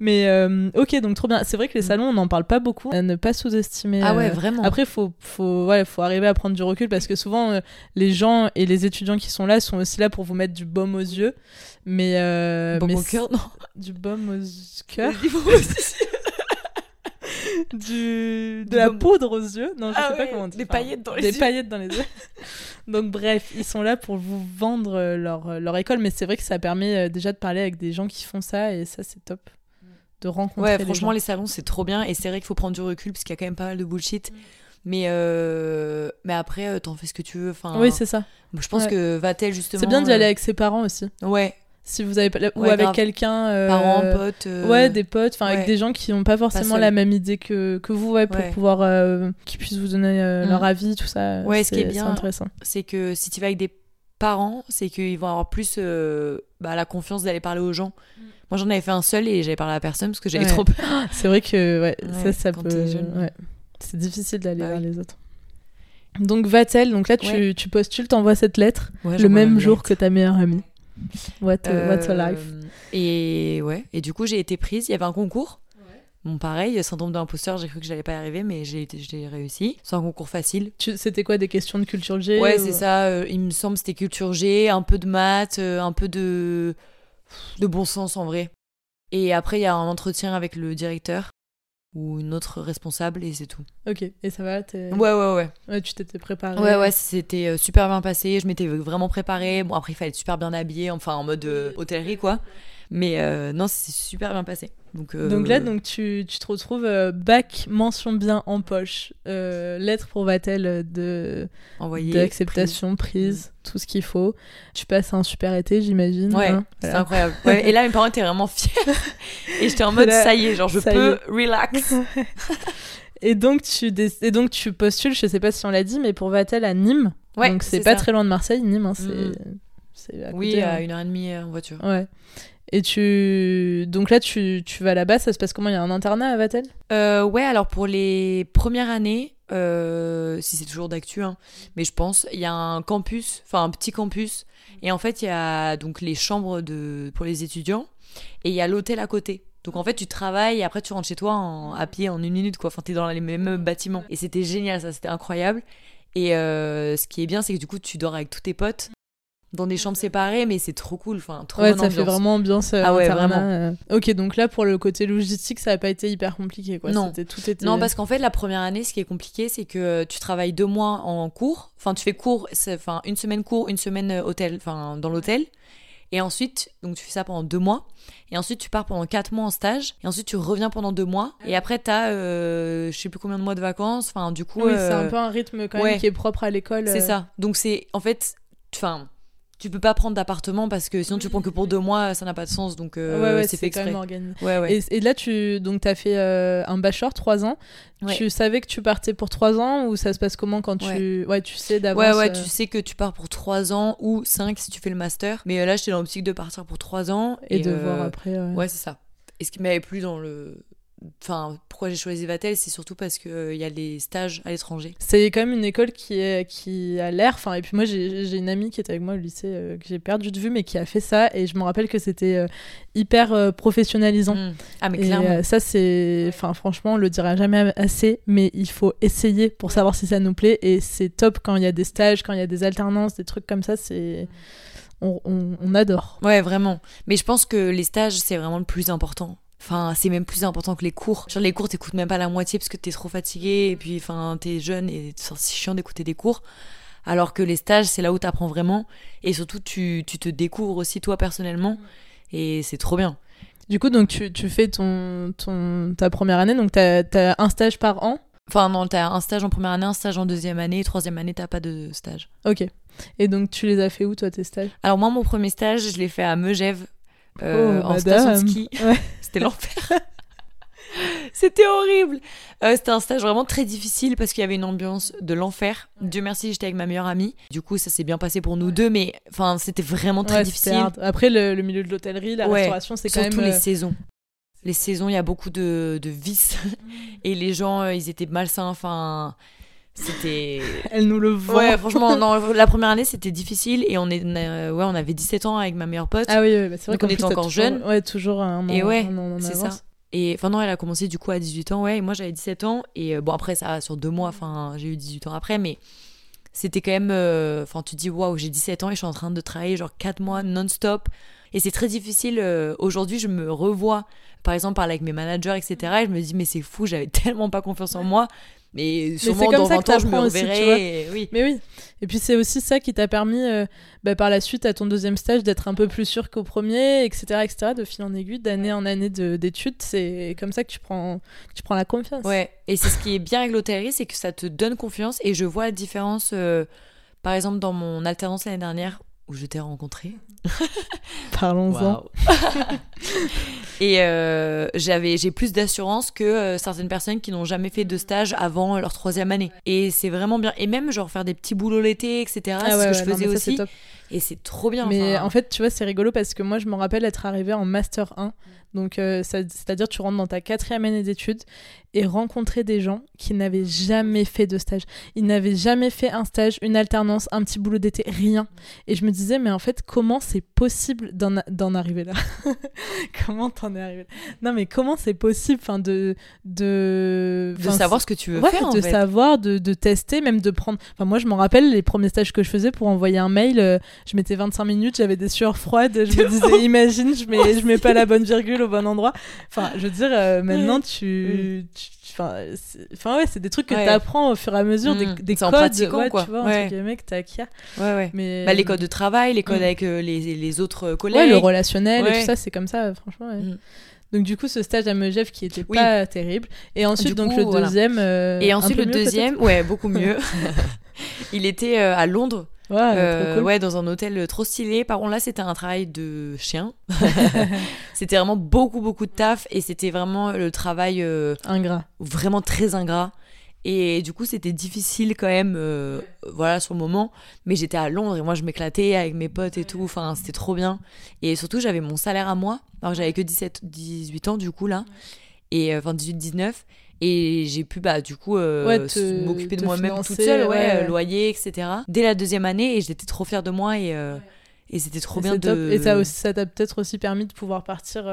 Speaker 1: Mais euh, ok, donc trop bien. C'est vrai que les
Speaker 2: Mm.
Speaker 1: salons, on n'en parle pas beaucoup. À ne pas sous-estimer.
Speaker 2: Ah ouais,
Speaker 1: euh,
Speaker 2: vraiment.
Speaker 1: Après, faut, faut, ouais, faut arriver à prendre du recul parce que souvent, euh, les gens et les étudiants qui sont là sont aussi là pour vous mettre du baume aux yeux. Mais, euh,
Speaker 2: Bon,
Speaker 1: mais c-
Speaker 2: cœur, non.
Speaker 1: du baume aux cœurs, <laughs> du, de la
Speaker 2: baume-
Speaker 1: poudre aux yeux? Non, je
Speaker 2: Ah
Speaker 1: sais pas comment on dit.
Speaker 2: des paillettes dans les
Speaker 1: des
Speaker 2: yeux.
Speaker 1: paillettes dans les yeux. <laughs> Donc bref, ils sont là pour vous vendre leur, leur école, mais c'est vrai que ça permet déjà de parler avec des gens qui font ça et ça c'est top de rencontrer.
Speaker 2: Ouais,
Speaker 1: les
Speaker 2: franchement,
Speaker 1: gens.
Speaker 2: les salons, c'est trop bien. Et c'est vrai qu'il faut prendre du recul parce qu'il y a quand même pas mal de bullshit. Mais, euh, mais après, euh, t'en fais ce que tu veux. Enfin,
Speaker 1: Oui, c'est ça.
Speaker 2: je pense
Speaker 1: Ouais.
Speaker 2: que Vatel, justement.
Speaker 1: C'est bien d'y
Speaker 2: euh,
Speaker 1: aller avec ses parents aussi.
Speaker 2: Ouais,
Speaker 1: Si vous avez ou
Speaker 2: Ouais,
Speaker 1: avec quelqu'un. euh,
Speaker 2: parents, potes. euh,
Speaker 1: Ouais, des potes, enfin avec des gens qui n'ont pas forcément la même idée que, que vous, ouais, pour pouvoir euh, qu'ils puissent vous donner euh,
Speaker 2: Mm.
Speaker 1: leur avis, tout ça.
Speaker 2: Ouais, ce qui est bien,
Speaker 1: C'est intéressant.
Speaker 2: C'est que si tu vas avec des parents, c'est qu'ils vont avoir plus euh, bah, la confiance d'aller parler aux gens. Moi, j'en avais fait un seul et j'avais parlé à personne parce que j'avais
Speaker 1: Ouais.
Speaker 2: trop peur. <laughs>
Speaker 1: C'est vrai que ouais,
Speaker 2: Ouais,
Speaker 1: ça, ça peut. C'est difficile d'aller
Speaker 2: Bah
Speaker 1: vers les autres. Donc va-t-elle Donc là, tu, tu postules, t'envoies cette lettre le même jour
Speaker 2: lettre.
Speaker 1: que ta meilleure amie. What, a- what's a
Speaker 2: Euh,
Speaker 1: life
Speaker 2: Et ouais, et du coup, j'ai été prise. Il y avait un concours. Bon, pareil, syndrome d'imposteur, j'ai cru que j'allais pas y arriver, mais j'ai réussi. C'est un concours facile.
Speaker 1: C'était quoi des questions de culture G
Speaker 2: Ouais,
Speaker 1: ou-
Speaker 2: c'est ça. euh, il me semble c'était culture G, un peu de maths, euh, un peu de de bon sens en vrai. Et après, il y a un entretien avec le directeur ou une autre responsable et c'est tout.
Speaker 1: Ok, et ça va
Speaker 2: Ouais, ouais, ouais.
Speaker 1: Ouais, tu t'étais préparée.
Speaker 2: Ouais, ouais, c'était euh, super bien passé. Je m'étais vraiment préparée. Bon, après, il fallait être super bien habillé, enfin en mode euh, hôtellerie, quoi. Mais euh, non, c'est super bien passé. Donc, euh,
Speaker 1: Donc là, donc tu, tu te retrouves euh, bac mention bien en poche, euh, lettre pour Vatel de d'acceptation, prise, tout ce qu'il faut. Tu passes un super été, j'imagine.
Speaker 2: Ouais,
Speaker 1: hein,
Speaker 2: c'est
Speaker 1: voilà.
Speaker 2: incroyable. Ouais, et là, mes parents étaient vraiment fiers. <laughs> Et j'étais en mode,
Speaker 1: Là,
Speaker 2: ça y est, genre, je peux relax. <laughs>
Speaker 1: Et donc tu et donc tu postules, je sais pas si on l'a dit, mais pour Vatel à Nîmes.
Speaker 2: Ouais,
Speaker 1: donc c'est pas
Speaker 2: ça.
Speaker 1: très loin de Marseille, Nîmes. hein, c'est à
Speaker 2: Oui, à
Speaker 1: hein.
Speaker 2: une heure et demie en voiture.
Speaker 1: Ouais. Et tu donc là tu, tu vas là-bas, ça se passe comment? Il y a un internat à Vatel?
Speaker 2: Euh, ouais, alors pour les premières années, euh, si c'est toujours d'actu, hein, mais je pense, il y a un campus, enfin un petit campus, et en fait il y a donc les chambres de, pour les étudiants, et il y a l'hôtel à côté. Donc en fait tu travailles et après tu rentres chez toi à pied en une minute quoi. Enfin t'es dans les mêmes bâtiments. Et c'était génial ça, c'était incroyable. Et euh, ce qui est bien c'est que du coup tu dors avec tous tes potes dans des chambres séparées, mais c'est trop cool. Enfin trop
Speaker 1: Ouais,
Speaker 2: bonne
Speaker 1: ça fait vraiment ambiance euh,
Speaker 2: Ah ouais, vraiment.
Speaker 1: euh. Ok, donc là pour le côté logistique, ça a pas été hyper compliqué quoi.
Speaker 2: Non.
Speaker 1: C'était tout était
Speaker 2: Non, parce qu'en fait, la première année, ce qui est compliqué, c'est que tu travailles deux mois en cours. Enfin, tu fais cours, enfin, une semaine cours, une semaine euh, hôtel, enfin, dans l'hôtel. Et ensuite, donc tu fais ça pendant deux mois. Et ensuite, tu pars pendant quatre mois en stage. Et ensuite, tu reviens pendant deux mois. Et après, t'as, euh, je sais plus combien de mois de vacances. Enfin, du coup.
Speaker 1: oui, c'est
Speaker 2: euh,
Speaker 1: un peu un rythme quand
Speaker 2: ouais.
Speaker 1: même qui est propre à l'école.
Speaker 2: C'est
Speaker 1: euh.
Speaker 2: ça. Donc, c'est, en fait, enfin, tu peux pas prendre d'appartement parce que sinon, tu prends que pour deux mois, ça n'a pas de sens. Donc, euh,
Speaker 1: ouais, ouais,
Speaker 2: c'est fait
Speaker 1: quand
Speaker 2: exprès. Ouais, ouais.
Speaker 1: Et, et là, tu donc as fait euh, un bachelor trois ans.
Speaker 2: Ouais.
Speaker 1: Tu savais que tu partais pour trois ans ou ça se passe comment quand tu ouais tu sais d'avance.
Speaker 2: Ouais, ouais,
Speaker 1: euh,
Speaker 2: tu sais que tu pars pour 3 ans ou 5 si tu fais le master. Mais euh, là, j'étais dans l'optique de partir pour 3 ans.
Speaker 1: et, de
Speaker 2: euh,
Speaker 1: voir après.
Speaker 2: Ouais, c'est ça. Et ce qui m'avait plu dans le. Enfin, pourquoi j'ai choisi Vatel, c'est surtout parce qu'il y a les stages à l'étranger.
Speaker 1: C'est quand même une école qui, est, qui a l'air. Enfin, et puis moi, j'ai une amie qui était avec moi au lycée euh, que j'ai perdu de vue, mais qui a fait ça. Et je me rappelle que c'était euh, hyper euh, professionnalisant.
Speaker 2: Mm. Ah, mais
Speaker 1: Et
Speaker 2: clairement.
Speaker 1: euh, ça, c'est. Enfin, franchement, on le dira jamais assez, mais il faut essayer pour savoir si ça nous plaît. Et c'est top quand il y a des stages, quand il y a des alternances, des trucs comme ça. C'est. On, on- on adore.
Speaker 2: Ouais, vraiment. Mais je pense que les stages, c'est vraiment le plus important. Enfin, c'est même plus important que les cours. Genre, les cours, t'écoutes même pas la moitié parce que t'es trop fatigué et puis, enfin, t'es jeune et c'est chiant d'écouter des cours. Alors que les stages, c'est là où t'apprends vraiment. Et surtout, tu, tu te découvres aussi toi personnellement. Et c'est trop bien.
Speaker 1: Du coup, donc tu, tu fais ton, ton, ta première année, donc t'as as un stage par an?
Speaker 2: Enfin, non, t'as un stage en première année, un stage en deuxième année, troisième année, t'as pas de stage.
Speaker 1: Ok. Et donc tu les as fait où, toi, tes stages?
Speaker 2: Alors, moi, mon premier stage, je l'ai fait à Megève, euh,
Speaker 1: Oh,
Speaker 2: en station de ski.
Speaker 1: Ouais. <laughs>
Speaker 2: C'était l'enfer. <laughs> C'était horrible. Euh, c'était un stage vraiment très difficile parce qu'il y avait une ambiance de l'enfer. Dieu merci, j'étais avec ma meilleure amie. Du coup, ça s'est bien passé pour nous deux, mais enfin, c'était vraiment très
Speaker 1: Ouais,
Speaker 2: difficile.
Speaker 1: Après, le, le milieu de l'hôtellerie, la
Speaker 2: Ouais,
Speaker 1: restauration, c'est quand
Speaker 2: Surtout
Speaker 1: même.
Speaker 2: les
Speaker 1: euh,
Speaker 2: saisons. Les saisons, il y a beaucoup de, de vices <laughs> et les gens, ils étaient malsains. Enfin, c'était. <laughs>
Speaker 1: Elle nous le vend.
Speaker 2: Ouais, franchement, non, <laughs> la première année c'était difficile et on, est, ouais, on avait 17 ans avec ma meilleure pote.
Speaker 1: Ah oui, bah, c'est vrai
Speaker 2: Donc
Speaker 1: qu'en
Speaker 2: on
Speaker 1: plus,
Speaker 2: était encore jeunes.
Speaker 1: Ouais, toujours un an,
Speaker 2: Et ouais, c'est ça. Et enfin non, elle a commencé du coup à 18 ans, ouais, et moi j'avais 17 ans. Et euh, bon, après ça, sur deux mois, enfin j'ai eu 18 ans après, mais c'était quand même. euh, Enfin, tu te dis, waouh, j'ai 17 ans et je suis en train de travailler genre 4 mois non-stop. Et c'est très difficile. euh, Aujourd'hui, je me revois, par exemple, parler avec mes managers, etc. Et je me dis, mais c'est fou, j'avais <laughs> tellement pas confiance en moi. Mais sûrement
Speaker 1: comme
Speaker 2: dans
Speaker 1: ça
Speaker 2: 20
Speaker 1: que
Speaker 2: ans, je me
Speaker 1: aussi,
Speaker 2: reverrai. oui.
Speaker 1: Mais oui. Et puis c'est aussi ça qui t'a permis, euh, bah, par la suite, à ton deuxième stage, d'être un peu plus sûr qu'au premier, etc., etc., de fil en aiguille, d'année en année de- d'études. C'est comme ça que tu prends, que tu prends la confiance.
Speaker 2: Ouais, et c'est ce qui est bien avec l'hôtellerie, c'est que ça te donne confiance. Et je vois la différence, euh, par exemple, dans mon alternance l'année dernière, où je t'ai rencontré. <laughs>
Speaker 1: Parlons-en. <laughs>
Speaker 2: et euh, j'avais, j'ai plus d'assurance que euh, certaines personnes qui n'ont jamais fait de stage avant leur troisième année. Et c'est vraiment bien. Et même, genre, faire des petits boulots l'été, etc.
Speaker 1: Ah
Speaker 2: c'est
Speaker 1: ouais,
Speaker 2: ce que
Speaker 1: ouais,
Speaker 2: je
Speaker 1: non,
Speaker 2: faisais
Speaker 1: ça, c'est
Speaker 2: aussi.
Speaker 1: top.
Speaker 2: Et c'est trop bien.
Speaker 1: Mais
Speaker 2: enfin.
Speaker 1: en fait, tu vois, c'est rigolo parce que moi, je me rappelle être arrivée en Master 1. Donc, euh, c'est-à-dire, tu rentres dans ta quatrième année d'études et rencontrer des gens qui n'avaient jamais fait de stage. Ils n'avaient jamais fait un stage, une alternance, un petit boulot d'été, rien. Et je me disais, mais en fait, comment c'est possible d'en arriver là <laughs> Comment t'en es arrivé là Non, mais comment c'est possible enfin, de, de,
Speaker 2: de
Speaker 1: enfin,
Speaker 2: savoir ce que tu veux
Speaker 1: Ouais,
Speaker 2: faire, en
Speaker 1: de
Speaker 2: fait.
Speaker 1: savoir, de, de tester, même de prendre. Enfin, moi, je me rappelle les premiers stages que je faisais pour envoyer un mail. euh, je mettais 25 minutes, j'avais des sueurs froides. Je me <laughs> disais, imagine, je mets, je mets pas la bonne virgule au bon endroit. Enfin, je veux dire, euh, maintenant, tu. Enfin, ouais, c'est des trucs que
Speaker 2: Ouais.
Speaker 1: tu apprends au fur et à mesure,
Speaker 2: Mm.
Speaker 1: des, des
Speaker 2: C'est en
Speaker 1: codes, ouais,
Speaker 2: quoi.
Speaker 1: tu vois,
Speaker 2: Ouais.
Speaker 1: entre guillemets, que t'acquiers.
Speaker 2: Ouais, ouais.
Speaker 1: Mais
Speaker 2: Bah, les codes de travail, les codes
Speaker 1: Mm.
Speaker 2: avec euh, les, les autres euh, collègues.
Speaker 1: Ouais, le relationnel et tout ça, c'est comme ça, franchement.
Speaker 2: Mm.
Speaker 1: Donc, du coup, ce stage à Megève qui était
Speaker 2: Oui.
Speaker 1: pas terrible. Et ensuite,
Speaker 2: Du
Speaker 1: donc,
Speaker 2: coup,
Speaker 1: le
Speaker 2: voilà.
Speaker 1: deuxième. euh,
Speaker 2: Et
Speaker 1: un
Speaker 2: ensuite, le
Speaker 1: mieux,
Speaker 2: deuxième, ouais, beaucoup mieux. <laughs> Il était euh, à Londres,
Speaker 1: Ouais,
Speaker 2: euh,
Speaker 1: cool.
Speaker 2: ouais, dans un hôtel trop stylé. Par contre, là, c'était un travail de chien. <laughs> <laughs> c'était vraiment beaucoup, beaucoup de taf et c'était vraiment le travail euh,
Speaker 1: Ingrat.
Speaker 2: vraiment très ingrat. Et du coup, c'était difficile quand même, euh, voilà, sur le moment. Mais j'étais à Londres et moi, je m'éclatais avec mes potes et tout. Enfin, c'était trop bien. Et surtout, j'avais mon salaire à moi. Alors, j'avais que 17, 18 ans, du coup, là. Et euh, enfin, 18, 19. Et j'ai pu, bah, du coup, euh,
Speaker 1: Ouais,
Speaker 2: m'occuper de moi-même toute seule, ouais,
Speaker 1: ouais.
Speaker 2: euh, loyer, etc. Dès la deuxième année, et j'étais trop fière de moi. Et, euh, et c'était trop
Speaker 1: Et
Speaker 2: bien de.
Speaker 1: top. Et ça aussi- ça t'a peut-être aussi permis de pouvoir partir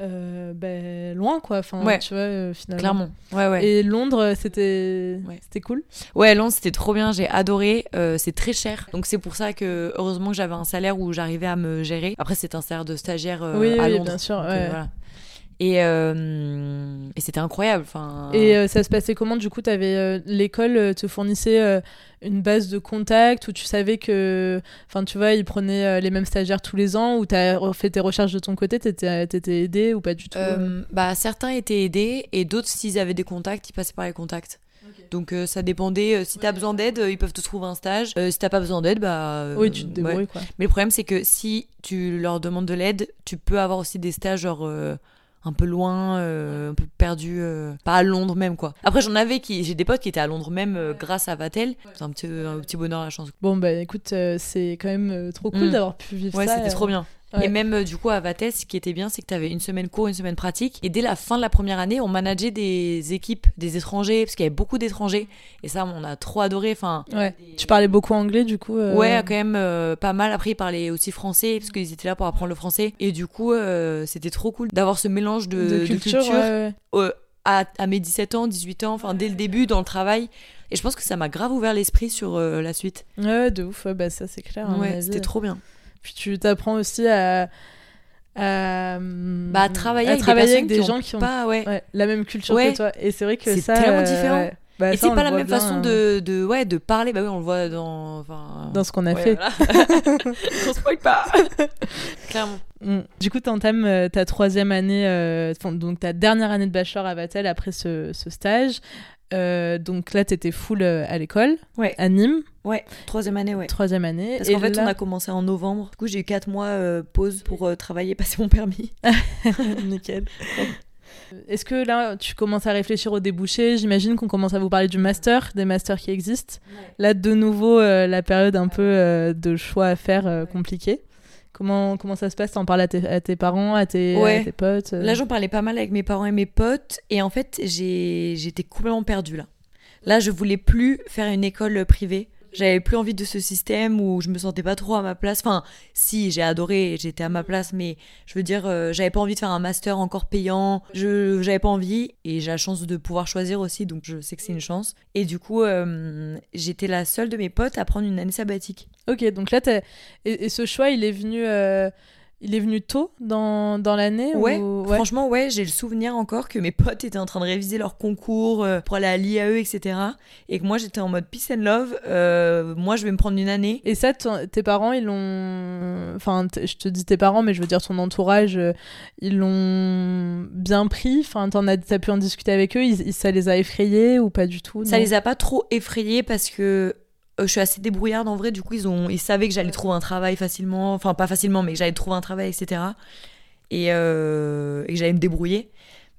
Speaker 1: euh, ben, loin, quoi. Enfin,
Speaker 2: Ouais.
Speaker 1: tu vois, euh, finalement.
Speaker 2: Clairement. Ouais, ouais.
Speaker 1: Et Londres, c'était
Speaker 2: Ouais.
Speaker 1: c'était cool?
Speaker 2: Ouais, Londres, c'était trop bien, j'ai adoré. Euh, c'est très cher. Donc c'est pour ça que heureusement que j'avais un salaire où j'arrivais à me gérer. Après, c'est un salaire de stagiaire
Speaker 1: oui,
Speaker 2: à
Speaker 1: oui,
Speaker 2: Londres.
Speaker 1: bien sûr.
Speaker 2: Donc, voilà. Et, euh, et c'était incroyable. Enfin,
Speaker 1: Et euh, ça se passait comment Du coup, avais, euh, l'école te fournissait une base de contact où tu savais que, enfin, tu vois, ils prenaient les mêmes stagiaires tous les ans ou tu as fait tes recherches de ton côté, t'étais étais aidé ou pas du tout
Speaker 2: bah, certains étaient aidés et d'autres, s'ils avaient des contacts, ils passaient par les contacts. Donc euh, ça dépendait. euh, si t'as besoin d'aide, euh, ils peuvent te trouver un stage. Si t'as pas besoin d'aide, bah.
Speaker 1: Oui, tu te
Speaker 2: ouais.
Speaker 1: débrouilles, quoi.
Speaker 2: Mais le problème, c'est que si tu leur demandes de l'aide, tu peux avoir aussi des stages genre un peu loin, euh, un peu perdu, euh, pas à Londres même quoi. Après, j'en avais qui, j'ai des potes qui étaient à Londres même euh, grâce à Vatel. C'est un petit, un petit bonheur la chance.
Speaker 1: Bon, bah écoute, c'est quand même trop cool
Speaker 2: Mm.
Speaker 1: d'avoir pu vivre
Speaker 2: Ouais,
Speaker 1: ça.
Speaker 2: c'était
Speaker 1: euh.
Speaker 2: trop bien.
Speaker 1: Ouais.
Speaker 2: Et même euh, du coup à Vatel, ce qui était bien, c'est que tu avais une semaine cours, une semaine pratique. Et dès la fin de la première année, on manageait des équipes, des étrangers, parce qu'il y avait beaucoup d'étrangers. Et ça, on a trop adoré. Enfin,
Speaker 1: Ouais. Tu parlais beaucoup anglais, du coup euh,
Speaker 2: Ouais, quand même euh, pas mal. Après, ils parlaient aussi français parce qu'ils étaient là pour apprendre le français. Et du coup, euh, c'était trop cool d'avoir ce mélange de,
Speaker 1: de
Speaker 2: de
Speaker 1: culture.
Speaker 2: culture,
Speaker 1: ouais,
Speaker 2: à, à mes 17 ans, 18 ans, enfin dès le début dans le travail. Et je pense que ça m'a grave ouvert l'esprit sur la suite.
Speaker 1: Ouais, de ouf, bah ça c'est clair.
Speaker 2: ouais, c'était trop bien.
Speaker 1: Puis tu t'apprends aussi à. à,
Speaker 2: Bah, à travailler
Speaker 1: à
Speaker 2: avec
Speaker 1: travailler
Speaker 2: des
Speaker 1: avec des
Speaker 2: qui
Speaker 1: gens
Speaker 2: ont
Speaker 1: qui ont
Speaker 2: Pas, ouais.
Speaker 1: ouais, la même culture
Speaker 2: Ouais.
Speaker 1: que toi. Et c'est vrai que
Speaker 2: C'est tellement
Speaker 1: euh,
Speaker 2: différent.
Speaker 1: Bah,
Speaker 2: Et c'est pas la même
Speaker 1: bien,
Speaker 2: façon
Speaker 1: hein,
Speaker 2: de, de, ouais, de parler. Bah oui, on le voit dans. Enfin,
Speaker 1: dans ce qu'on a fait.
Speaker 2: voilà. <laughs> on spoil pas. <laughs> Clairement.
Speaker 1: Mm. Du coup, tu entames euh, ta troisième année, euh, donc ta dernière année de bachelor à Vatel après ce, ce stage. Euh, donc là, tu étais full euh, à l'école,
Speaker 2: Ouais.
Speaker 1: à Nîmes,
Speaker 2: Ouais, troisième année, ouais.
Speaker 1: troisième année.
Speaker 2: Parce qu'en fait,
Speaker 1: là-
Speaker 2: on a commencé en novembre. Du coup, j'ai eu 4 mois euh, pause pour euh, travailler, <laughs> passer mon permis. <laughs>
Speaker 1: Nickel. Est-ce que là, tu commences à réfléchir au débouché? J'imagine qu'on commence à vous parler du master, des masters qui existent. Là, de nouveau, euh, la période un peu de choix à faire compliquée. Comment, comment ça se passe? T'en parles à tes, à tes parents, à tes,
Speaker 2: Ouais.
Speaker 1: à tes potes euh?
Speaker 2: Là, j'en parlais pas mal avec mes parents et mes potes. Et en fait, j'ai- j'étais complètement perdue là. Là, je voulais plus faire une école privée. J'avais plus envie de ce système où je me sentais pas trop à ma place. Enfin, si, j'ai adoré, j'étais à ma place, mais je veux dire, euh, j'avais pas envie de faire un master encore payant. Je, j'avais pas envie et j'ai la chance de pouvoir choisir aussi, donc je sais que c'est une chance. Et du coup, euh, j'étais la seule de mes potes à prendre une année sabbatique.
Speaker 1: Ok, donc là, et, et ce choix, il est venu, euh, il est venu tôt dans, dans l'année
Speaker 2: Ouais,
Speaker 1: ou...
Speaker 2: Franchement, ouais, j'ai le souvenir encore que mes potes étaient en train de réviser leur concours euh, pour aller à l'IAE, etc. Et que moi, j'étais en mode peace and love. euh, moi, je vais me prendre une année.
Speaker 1: Et ça, tes parents, ils l'ont. Enfin, je te dis tes parents, mais je veux dire ton entourage, euh, ils l'ont bien pris. Enfin, t'en as, pu en discuter avec eux. Ils, ça les a effrayés ou pas du tout
Speaker 2: Ça les a pas trop effrayés parce que je suis assez débrouillarde en vrai. Du coup, ils, ont, ils savaient que j'allais trouver un travail facilement. Enfin, pas facilement, mais que j'allais trouver un travail, etc. Et, euh, et que j'allais me débrouiller.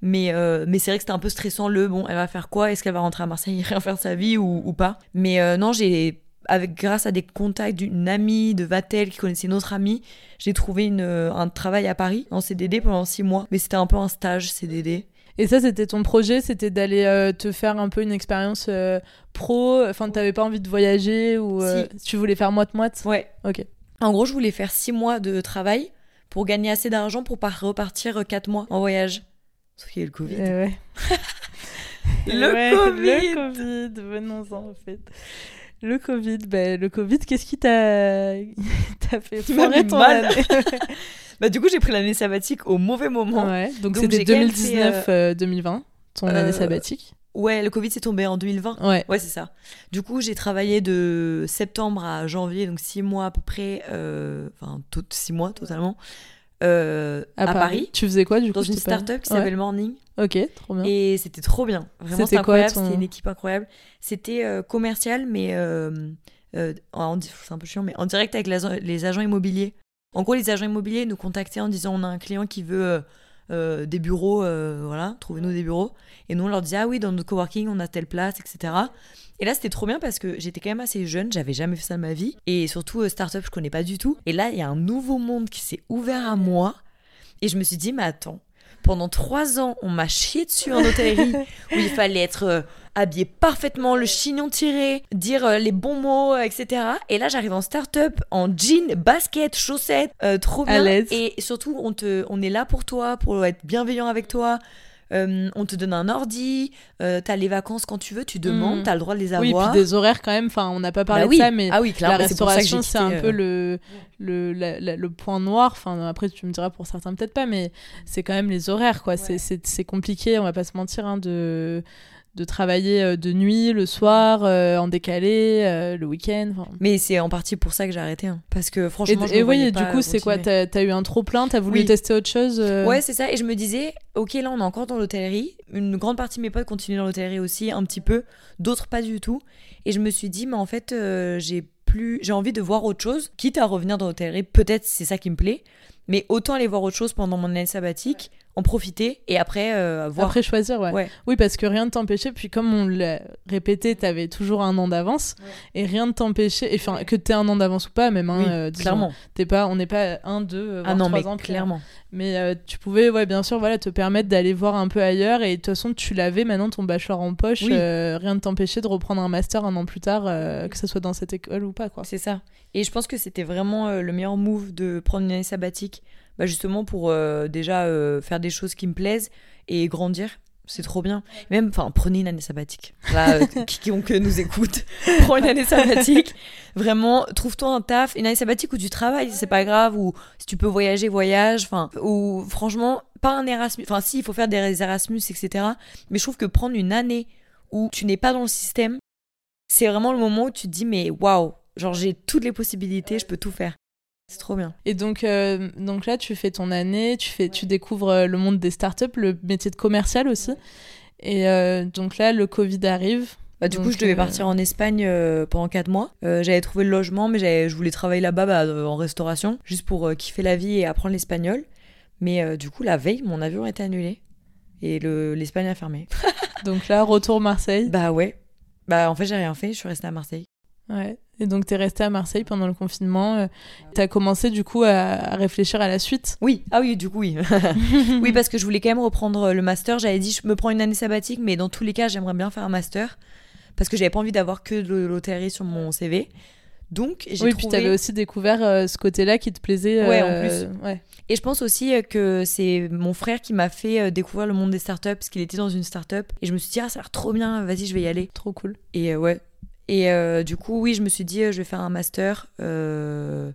Speaker 2: Mais, euh, mais c'est vrai que c'était un peu stressant le bon, elle va faire quoi? Est-ce qu'elle va rentrer à Marseille et rien faire de sa vie ou, ou pas? Mais euh, non, j'ai avec grâce à des contacts d'une amie de Vatel qui connaissait une autre amie, j'ai trouvé une, euh, un travail à Paris en CDD pendant six mois. Mais c'était un peu un stage CDD.
Speaker 1: Et ça, c'était ton projet, c'était d'aller euh, te faire un peu une expérience euh, pro. Enfin, t'avais pas envie de voyager ou euh, tu voulais faire moite-moite?
Speaker 2: Ouais.
Speaker 1: Ok.
Speaker 2: En gros, je voulais faire six mois de travail pour gagner assez d'argent pour pas repartir quatre mois en voyage. Sauf qu'il y a eu le Covid.
Speaker 1: Eh ouais. <laughs>
Speaker 2: Le
Speaker 1: Ouais,
Speaker 2: Covid.
Speaker 1: Le Covid, venons-en en fait. Le Covid, ben, le Covid, qu'est-ce qui t'a <laughs> fait foirer ton
Speaker 2: mal. <laughs> Bah, du coup, j'ai pris l'année sabbatique au mauvais moment.
Speaker 1: Ouais, donc c'était
Speaker 2: j'ai quand même fait,
Speaker 1: 2019-2020, ton
Speaker 2: euh,
Speaker 1: année sabbatique.
Speaker 2: Ouais, le Covid s'est tombé en 2020.
Speaker 1: Ouais.
Speaker 2: Ouais, c'est ça. Du coup, j'ai travaillé de septembre à janvier, donc six mois à peu près, euh, enfin, tout, six mois totalement, euh, à, Paris,
Speaker 1: Tu faisais quoi du coup
Speaker 2: dans une start-up qui
Speaker 1: Ouais.
Speaker 2: s'appelle Morning.
Speaker 1: Ok, trop bien.
Speaker 2: Et c'était trop bien. Vraiment,
Speaker 1: C'était
Speaker 2: incroyable.
Speaker 1: ton-
Speaker 2: C'était une équipe incroyable. C'était euh, commercial, mais euh, euh, en- c'est un peu chiant, mais en direct avec les agents immobiliers. En gros, les agents immobiliers nous contactaient en disant on a un client qui veut euh, euh, des bureaux, euh, voilà, trouvez-nous des bureaux. Et nous, on leur disait ah oui, dans notre coworking, on a telle place, etc. Et là, c'était trop bien parce que j'étais quand même assez jeune, j'avais jamais fait ça de ma vie. Et surtout, euh, start-up, je connais pas du tout. Et là, il y a un nouveau monde qui s'est ouvert à moi. Et je me suis dit, mais attends, pendant trois ans, on m'a chié dessus en hôtellerie <laughs> où il fallait être euh, habillé parfaitement, le chignon tiré, dire euh, les bons mots, euh, etc. Et là, j'arrive en start-up, en jean, basket, chaussettes, euh, trop
Speaker 1: À
Speaker 2: bien.
Speaker 1: l'aise.
Speaker 2: Et surtout, on, te, on est là pour toi, pour être bienveillant avec toi. Euh, on te donne un ordi, euh, t'as les vacances quand tu veux, tu demandes,
Speaker 1: Mm.
Speaker 2: t'as le droit de les
Speaker 1: Oui,
Speaker 2: avoir.
Speaker 1: puis des horaires quand même. Enfin, on n'a pas parlé
Speaker 2: Bah oui.
Speaker 1: de ça, mais
Speaker 2: ah oui,
Speaker 1: la restauration, c'est un
Speaker 2: quitté,
Speaker 1: peu
Speaker 2: euh,
Speaker 1: le, le, la- la- le point noir. Enfin, après, tu me diras pour certains, peut-être pas, mais c'est quand même les horaires, quoi. C'est- C'est c'est compliqué, on va pas se mentir, hein, de, de travailler euh, de nuit, le soir, euh, en décalé, euh, le week-end.
Speaker 2: Mais c'est en partie pour ça que j'ai arrêté. hein. Parce que
Speaker 1: Et,
Speaker 2: franchement, je
Speaker 1: et
Speaker 2: me
Speaker 1: oui, et du coup, c'est quoi. T'as as eu un trop plein T'as voulu
Speaker 2: Oui.
Speaker 1: tester autre chose euh,
Speaker 2: Ouais, c'est ça. Et je me disais, ok, là, on est encore dans l'hôtellerie. Une grande partie de mes potes continuent dans l'hôtellerie aussi, un petit peu. D'autres, pas du tout. Et je me suis dit, mais en fait, j'ai plus, j'ai envie de voir autre chose. Quitte à revenir dans l'hôtellerie, peut-être c'est ça qui me plaît. Mais autant aller voir autre chose pendant mon année sabbatique, en profiter et après euh, voir.
Speaker 1: Après choisir, ouais.
Speaker 2: Ouais.
Speaker 1: Oui, parce que rien ne t'empêchait. Puis comme on l'a répété, t'avais toujours un an d'avance. Et rien ne t'empêchait. et Enfin, que t'aies un an d'avance ou pas, même. hein,
Speaker 2: Oui,
Speaker 1: euh, disons,
Speaker 2: clairement.
Speaker 1: T'es pas, on n'est pas un, deux,
Speaker 2: Ah
Speaker 1: voire
Speaker 2: non,
Speaker 1: trois
Speaker 2: mais
Speaker 1: ans.
Speaker 2: clairement.
Speaker 1: Mais euh, tu pouvais, ouais, bien sûr, voilà, te permettre d'aller voir un peu ailleurs. Et de toute façon, tu l'avais maintenant ton bachelor en poche.
Speaker 2: Oui.
Speaker 1: euh, rien ne t'empêchait de reprendre un master un an plus tard, que ce soit dans cette école ou pas, quoi.
Speaker 2: C'est ça. Et je pense que c'était vraiment le meilleur move de prendre une année sabbatique, bah, justement pour euh, déjà euh, faire des choses qui me plaisent et grandir. C'est trop bien. Même, enfin, prenez une année sabbatique. Là, euh, <laughs> quiconque nous écoute, <laughs> prends une année sabbatique. Vraiment, trouve-toi un taf, une année sabbatique où tu travailles, c'est pas grave, ou si tu peux voyager, voyage. Enfin, ou franchement, pas un Erasmus. Enfin, si, il faut faire des Erasmus, etc. Mais je trouve que prendre une année où tu n'es pas dans le système, c'est vraiment le moment où tu te dis, mais waouh, genre j'ai toutes les possibilités, je peux tout faire. C'est trop bien.
Speaker 1: Et donc, euh, donc là, tu fais ton année, tu, fais, tu découvres euh, le monde des startups, le métier de commercial aussi. Et euh, donc là, le Covid arrive.
Speaker 2: Bah, du coup, je devais
Speaker 1: euh,
Speaker 2: partir en Espagne pendant 4 mois. J'avais trouvé le logement, mais je voulais travailler là-bas bah, en restauration, juste pour kiffer la vie et apprendre l'espagnol. Mais du coup, la veille, mon avion a été annulé. Et le- l'Espagne a fermé. <laughs>
Speaker 1: Donc là, retour Marseille.
Speaker 2: bah ouais. Bah en fait, j'ai rien fait, je suis restée à Marseille.
Speaker 1: Ouais. Et donc, t'es resté à Marseille pendant le confinement. euh, T'as commencé du coup à, réfléchir à la suite?
Speaker 2: Oui, ah oui, du coup, oui. <laughs> oui, parce que je voulais quand même reprendre le master. J'avais dit, je me prends une année sabbatique, mais dans tous les cas, j'aimerais bien faire un master. Parce que j'avais pas envie d'avoir que de l'hôtellerie sur mon CV. Donc, j'ai
Speaker 1: Oui,
Speaker 2: trouvé...
Speaker 1: puis t'avais aussi découvert euh, ce côté-là qui te plaisait.
Speaker 2: Ouais, en
Speaker 1: euh, Ouais.
Speaker 2: Et je pense aussi euh, que c'est mon frère qui m'a fait euh, découvrir le monde des startups, parce qu'il était dans une startup. Et je me suis dit, ah, ça a l'air trop bien, vas-y, je vais y aller.
Speaker 1: Trop cool.
Speaker 2: Et euh, ouais. Et euh, du coup, oui, je me suis dit, euh, je vais faire un master. Euh...